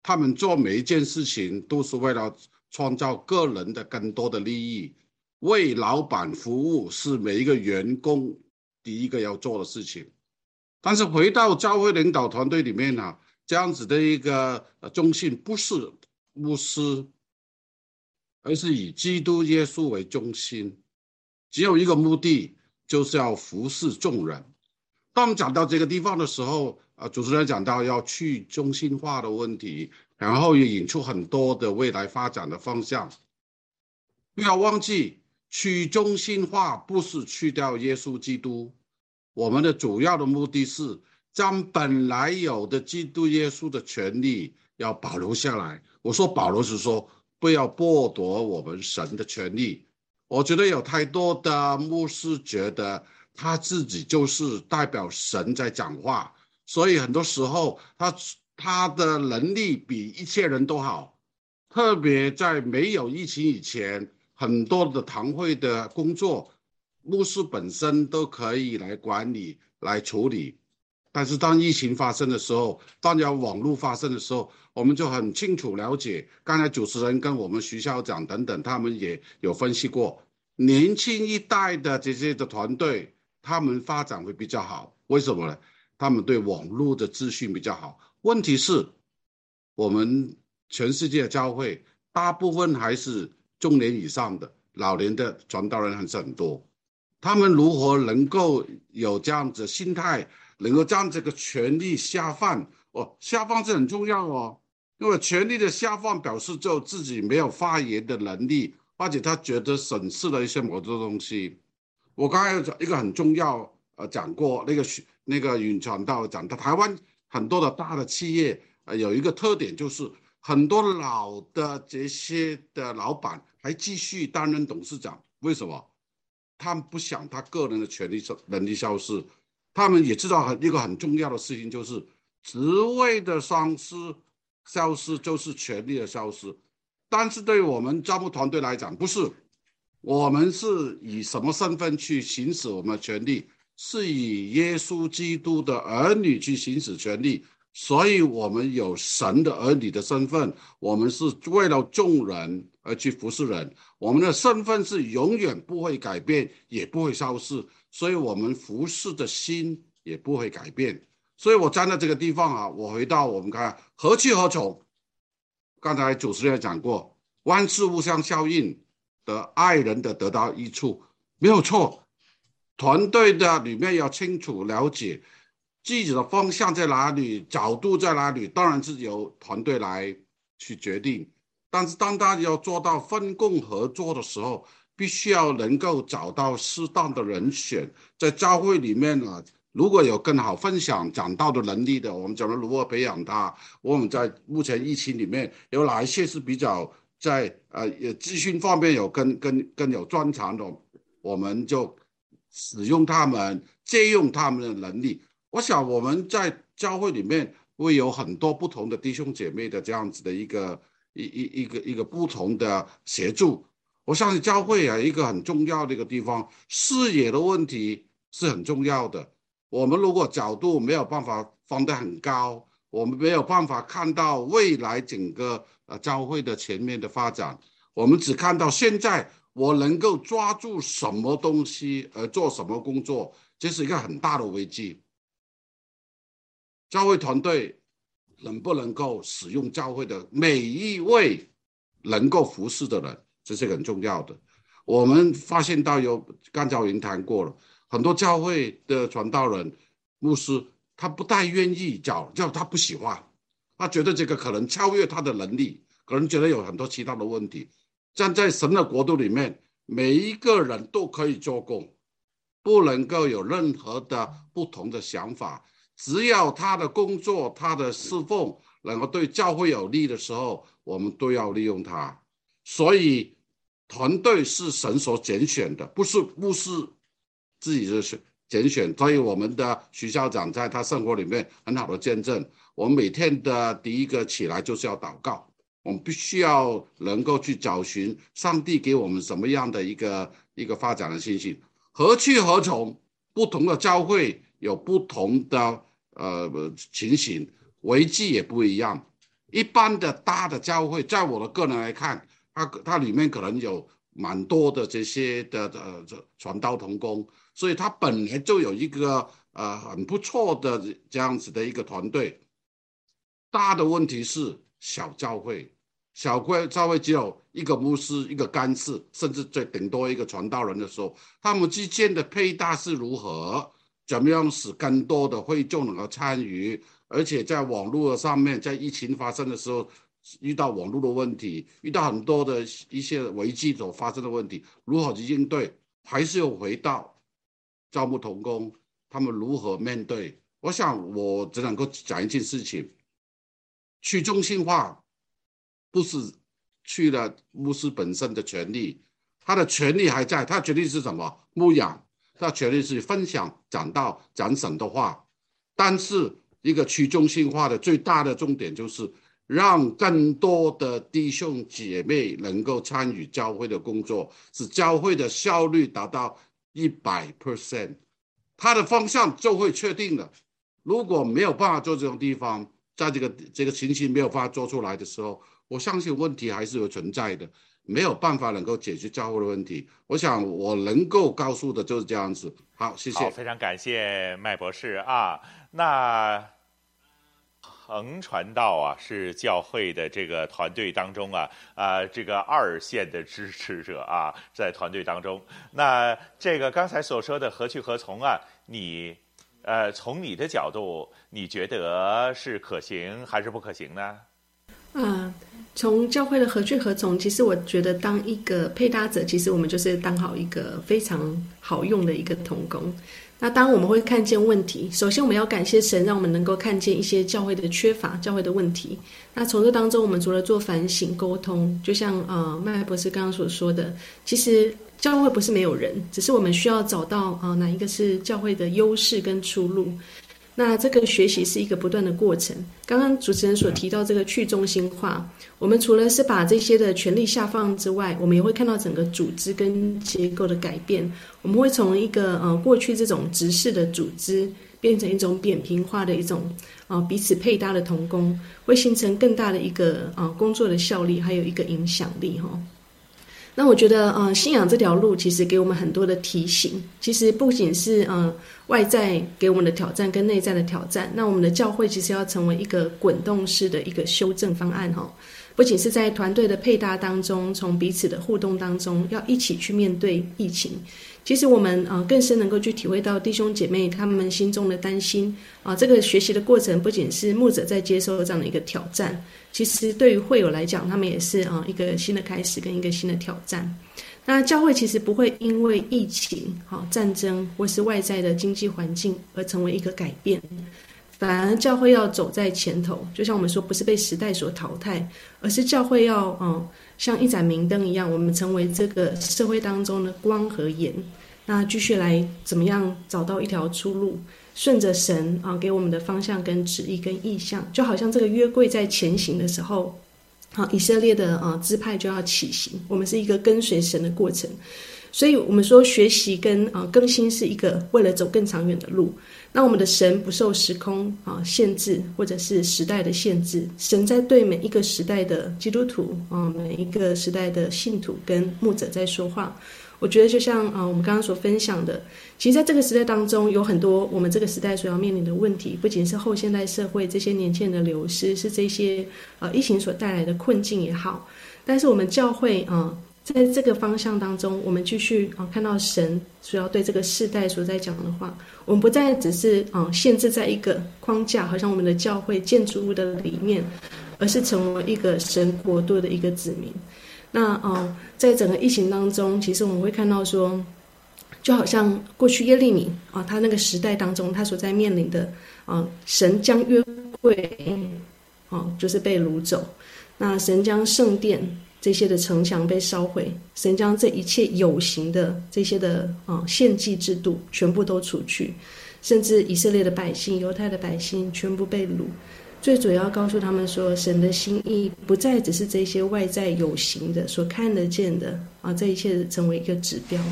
他们做每一件事情都是为了创造个人的更多的利益，为老板服务是每一个员工第一个要做的事情。但是回到教会领导团队里面呢、这样子的一个中心不是牧师，而是以基督耶稣为中心，只有一个目的，就是要服侍众人。当我们讲到这个地方的时候，啊，主持人讲到要去中心化的问题，然后也引出很多的未来发展的方向。不要忘记，去中心化不是去掉耶稣基督，我们的主要的目的是。将本来有的基督耶稣的权利要保留下来。我说保留是说不要剥夺我们神的权利。我觉得有太多的牧师觉得他自己就是代表神在讲话，所以很多时候他他的能力比一切人都好。特别在没有疫情以前，很多的堂会的工作，牧师本身都可以来管理来处理。但是当疫情发生的时候，当然网络发生的时候，我们就很清楚了解。刚才主持人跟我们徐校长等等，他们也有分析过，年轻一代的这些的团队，他们发展会比较好。为什么呢？他们对网络的资讯比较好。问题是，我们全世界的教会大部分还是中年以上的老年的传道人还是很多。他们如何能够有这样子心态，能够将这个权力下放？哦，下放是很重要哦，因为权力的下放表示就自己没有发言的能力，或者他觉得审视了一些某种东西。我刚才有讲一个很重要，呃，讲过那个那个云传道讲的，台湾很多的大的企业，呃，有一个特点就是很多老的这些的老板还继续担任董事长，为什么？他们不想他个人的权利能力消失，他们也知道很一个很重要的事情就是。职位的丧失、消失就是权力的消失，但是对我们招募团队来讲，不是，我们是以什么身份去行使我们的权利？是以耶稣基督的儿女去行使权利，所以我们有神的儿女的身份，我们是为了众人而去服侍人，我们的身份是永远不会改变，也不会消失，所以我们服侍的心也不会改变。所以我站在这个地方啊，我回到我们看何去何从？刚才主持人讲过，万事互相效应的，爱人的得到益处，没有错。团队的里面要清楚了解自己的方向在哪里，角度在哪里，当然是由团队来去决定。但是当大家要做到分工合作的时候，必须要能够找到适当的人选，在教会里面呢。如果有更好分享讲道的能力的，我们讲如何培养他？我们在目前疫情里面有哪一些是比较在呃资讯方面有更更更有专长的，我们就使用他们，借用他们的能力。我想我们在教会里面会有很多不同的弟兄姐妹的这样子的一个一一一个一个不同的协助。我相信教会啊一个很重要的一个地方，视野的问题是很重要的。我们如果角度没有办法放得很高，我们没有办法看到未来整个呃教会的前面的发展，我们只看到现在我能够抓住什么东西而做什么工作，这是一个很大的危机。教会团队能不能够使用教会的每一位能够服侍的人，这是很重要的。我们发现到有刚才已经谈过了。很多教会的传道人、牧师，他不太愿意教，叫他不喜欢，他觉得这个可能超越他的能力，可能觉得有很多其他的问题。站在神的国度里面，每一个人都可以做工，不能够有任何的不同的想法。只要他的工作、他的侍奉能够对教会有利的时候，我们都要利用他。所以，团队是神所拣选的，不是牧师。自己的选拣选，所以我们的徐校长在他生活里面很好的见证。我们每天的第一个起来就是要祷告，我们必须要能够去找寻上帝给我们什么样的一个一个发展的信息，何去何从？不同的教会有不同的呃情形，危机也不一样。一般的大的教会，在我的个人来看，它它里面可能有蛮多的这些的呃这传道同工。所以它本来就有一个呃很不错的这样子的一个团队。大的问题是小教会，小会教会只有一个牧师、一个干事，甚至最顶多一个传道人的时候，他们之间的配搭是如何？怎么样使更多的会众能够参与？而且在网络上面，在疫情发生的时候，遇到网络的问题，遇到很多的一些危机所发生的问题，如何去应对？还是要回到。招募同工，他们如何面对？我想我只能够讲一件事情：去中心化不是去了牧师本身的权利，他的权利还在。他的权利是什么？牧养。他权利是分享、讲道、讲神的话。但是一个去中心化的最大的重点就是让更多的弟兄姐妹能够参与教会的工作，使教会的效率达到。一百 percent，它的方向就会确定了。如果没有办法做这种地方，在这个这个情形没有办法做出来的时候，我相信问题还是有存在的，没有办法能够解决教会的问题。我想我能够告诉的就是这样子。好，谢谢。非常感谢麦博士啊。那。彭传道啊，是教会的这个团队当中啊，啊、这个二线的支持者啊，在团队当中。那这个刚才所说的何去何从啊，你，呃，从你的角度，你觉得是可行还是不可行呢？嗯，从教会的何去何从，其实我觉得当一个配搭者，其实我们就是当好一个非常好用的一个同工。那当我们会看见问题，首先我们要感谢神，让我们能够看见一些教会的缺乏、教会的问题。那从这当中，我们除了做反省、沟通，就像呃麦博士刚刚所说的，其实教会不是没有人，只是我们需要找到啊哪一个是教会的优势跟出路。那这个学习是一个不断的过程。刚刚主持人所提到这个去中心化，我们除了是把这些的权力下放之外，我们也会看到整个组织跟结构的改变。我们会从一个呃过去这种直视的组织，变成一种扁平化的一种啊、彼此配搭的同工，会形成更大的一个啊、工作的效率，还有一个影响力哈。那我觉得，嗯，信仰这条路其实给我们很多的提醒。其实不仅是嗯外在给我们的挑战，跟内在的挑战。那我们的教会其实要成为一个滚动式的一个修正方案哈。不仅是在团队的配搭当中，从彼此的互动当中，要一起去面对疫情。其实我们啊，更深能够去体会到弟兄姐妹他们心中的担心啊。这个学习的过程不仅是牧者在接受这样的一个挑战，其实对于会友来讲，他们也是啊一个新的开始跟一个新的挑战。那教会其实不会因为疫情、哈战争或是外在的经济环境而成为一个改变，反而教会要走在前头。就像我们说，不是被时代所淘汰，而是教会要啊。像一盏明灯一样，我们成为这个社会当中的光和盐。那继续来怎么样找到一条出路？顺着神啊给我们的方向跟旨意跟意向，就好像这个约柜在前行的时候，啊，以色列的啊支派就要起行。我们是一个跟随神的过程，所以我们说学习跟啊更新是一个为了走更长远的路。那我们的神不受时空啊限制，或者是时代的限制。神在对每一个时代的基督徒啊，每一个时代的信徒跟牧者在说话。我觉得就像啊，我们刚刚所分享的，其实在这个时代当中，有很多我们这个时代所要面临的问题，不仅是后现代社会这些年轻人的流失，是这些呃疫情所带来的困境也好，但是我们教会啊。在这个方向当中，我们继续啊看到神所要对这个世代所在讲的话，我们不再只是啊限制在一个框架，好像我们的教会建筑物的里面，而是成为一个神国度的一个子民。那啊，在整个疫情当中，其实我们会看到说，就好像过去耶利米啊，他那个时代当中，他所在面临的啊，神将约柜哦，就是被掳走，那神将圣殿。这些的城墙被烧毁，神将这一切有形的这些的啊献祭制度全部都除去，甚至以色列的百姓、犹太的百姓全部被掳。最主要告诉他们说，神的心意不再只是这些外在有形的、所看得见的啊，这一切成为一个指标。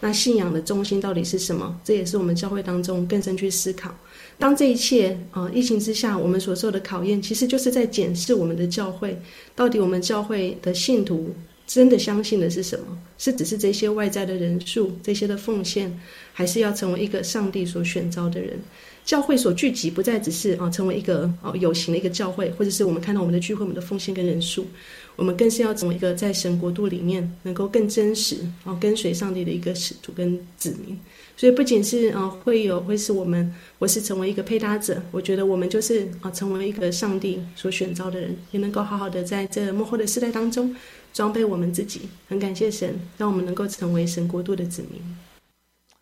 那信仰的中心到底是什么？这也是我们教会当中更深去思考。当这一切啊，疫情之下，我们所受的考验，其实就是在检视我们的教会，到底我们教会的信徒真的相信的是什么？是只是这些外在的人数、这些的奉献，还是要成为一个上帝所选召的人？教会所聚集，不再只是啊，成为一个啊有形的一个教会，或者是我们看到我们的聚会、我们的奉献跟人数，我们更是要成为一个在神国度里面能够更真实啊跟随上帝的一个使徒跟子民。所以不仅是啊会有会是我们，我是成为一个配搭者，我觉得我们就是啊成为一个上帝所选召的人，也能够好好的在这幕后的世代当中装备我们自己。很感谢神，让我们能够成为神国度的子民。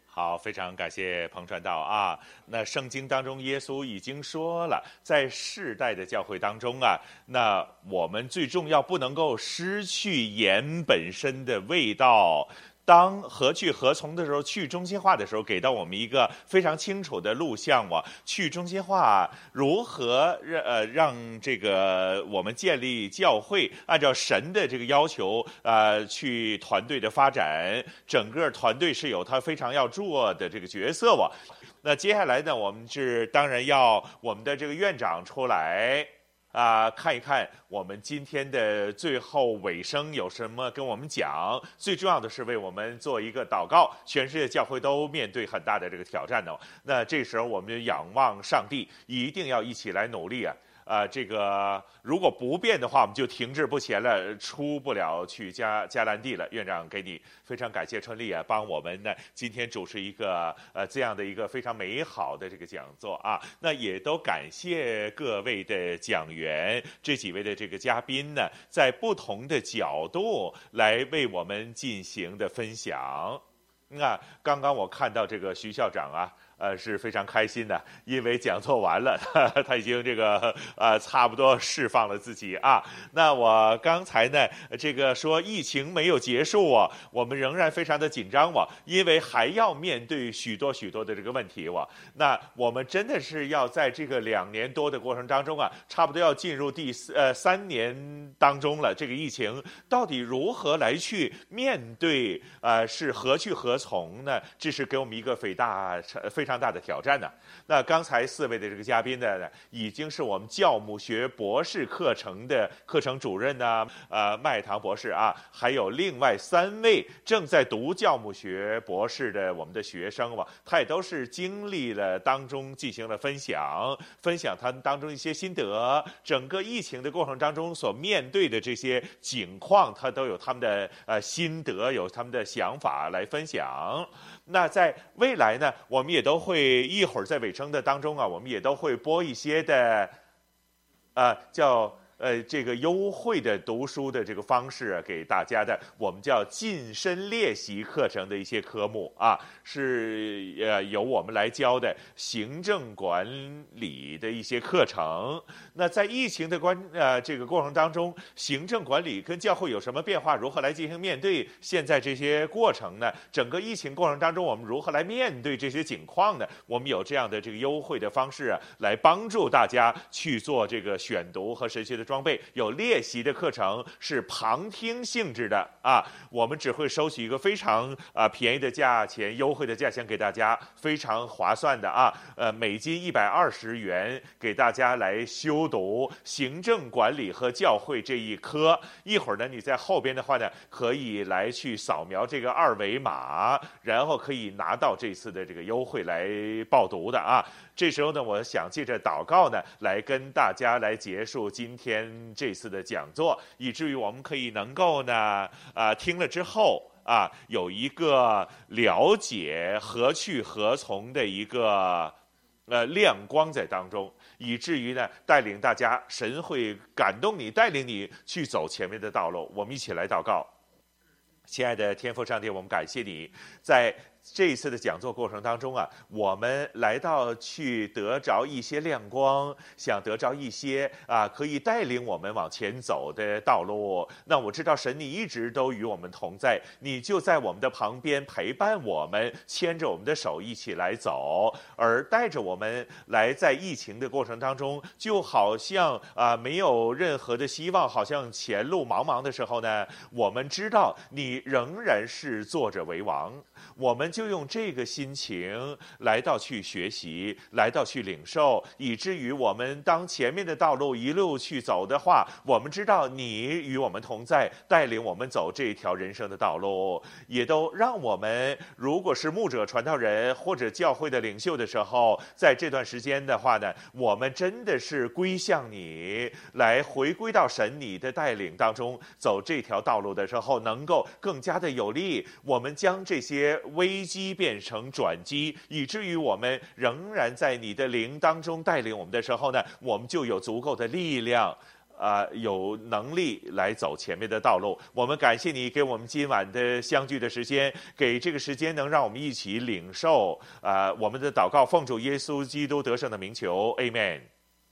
好，非常感谢彭传道啊。那圣经当中耶稣已经说了，在世代的教会当中啊，那我们最重要不能够失去盐本身的味道。当何去何从的时候，去中心化的时候，给到我们一个非常清楚的路向。我去中心化如何让呃让这个我们建立教会，按照神的这个要求呃去团队的发展，整个团队是有他非常要做的这个角色。我那接下来呢，我们是当然要我们的这个院长出来。啊，看一看我们今天的最后尾声有什么跟我们讲。最重要的是为我们做一个祷告。全世界教会都面对很大的这个挑战呢。那这时候我们就仰望上帝，一定要一起来努力啊！呃，这个如果不变的话，我们就停滞不前了，出不了去迦迦兰地了。院长给你非常感谢春丽啊，帮我们呢今天主持一个呃这样的一个非常美好的这个讲座啊。那也都感谢各位的讲员，这几位的这个嘉宾呢，在不同的角度来为我们进行的分享。那刚刚我看到这个徐校长啊。呃，是非常开心的，因为讲座完了，他已经这个呃差不多释放了自己啊。那我刚才呢，这个说疫情没有结束啊，我们仍然非常的紧张哇，因为还要面对许多许多的这个问题哇。那我们真的是要在这个两年多的过程当中啊，差不多要进入第四呃三年当中了。这个疫情到底如何来去面对？呃，是何去何从呢？这是给我们一个非大非。非常大的挑战呢。那刚才四位的这个嘉宾呢，已经是我们教母学博士课程的课程主任呢，呃，麦唐博士啊，还有另外三位正在读教母学博士的我们的学生吧，他也都是经历了当中进行了分享，分享他们当中一些心得，整个疫情的过程当中所面对的这些景况，他都有他们的呃心得，有他们的想法来分享。那在未来呢，我们也都会一会儿在尾声的当中啊，我们也都会播一些的，啊，叫。呃，这个优惠的读书的这个方式啊，给大家的，我们叫近身练习课程的一些科目啊，是呃由我们来教的行政管理的一些课程。那在疫情的关呃这个过程当中，行政管理跟教会有什么变化？如何来进行面对现在这些过程呢？整个疫情过程当中，我们如何来面对这些情况呢？我们有这样的这个优惠的方式啊，来帮助大家去做这个选读和神学的装。装备有练习的课程是旁听性质的啊，我们只会收取一个非常啊便宜的价钱，优惠的价钱给大家，非常划算的啊，呃，美金一百二十元给大家来修读行政管理和教会这一科。一会儿呢，你在后边的话呢，可以来去扫描这个二维码，然后可以拿到这次的这个优惠来报读的啊。这时候呢，我想借着祷告呢，来跟大家来结束今天这次的讲座，以至于我们可以能够呢，啊、听了之后啊，有一个了解何去何从的一个呃亮光在当中，以至于呢，带领大家，神会感动你，带领你去走前面的道路。我们一起来祷告，亲爱的天父上帝，我们感谢你在。这一次的讲座过程当中啊，我们来到去得着一些亮光，想得着一些啊可以带领我们往前走的道路。那我知道神你一直都与我们同在，你就在我们的旁边陪伴我们，牵着我们的手一起来走，而带着我们来在疫情的过程当中，就好像啊没有任何的希望，好像前路茫茫的时候呢，我们知道你仍然是坐着为王。我们就用这个心情来到去学习，来到去领受，以至于我们当前面的道路一路去走的话，我们知道你与我们同在，带领我们走这条人生的道路，也都让我们如果是牧者、传道人或者教会的领袖的时候，在这段时间的话呢，我们真的是归向你，来回归到神你的带领当中，走这条道路的时候，能够更加的有力。我们将这些微。危机变成转机，以至于我们仍然在你的灵当中带领我们的时候呢，我们就有足够的力量，啊、有能力来走前面的道路。我们感谢你给我们今晚的相聚的时间，给这个时间能让我们一起领受啊、我们的祷告奉主耶稣基督得胜的名求，Amen。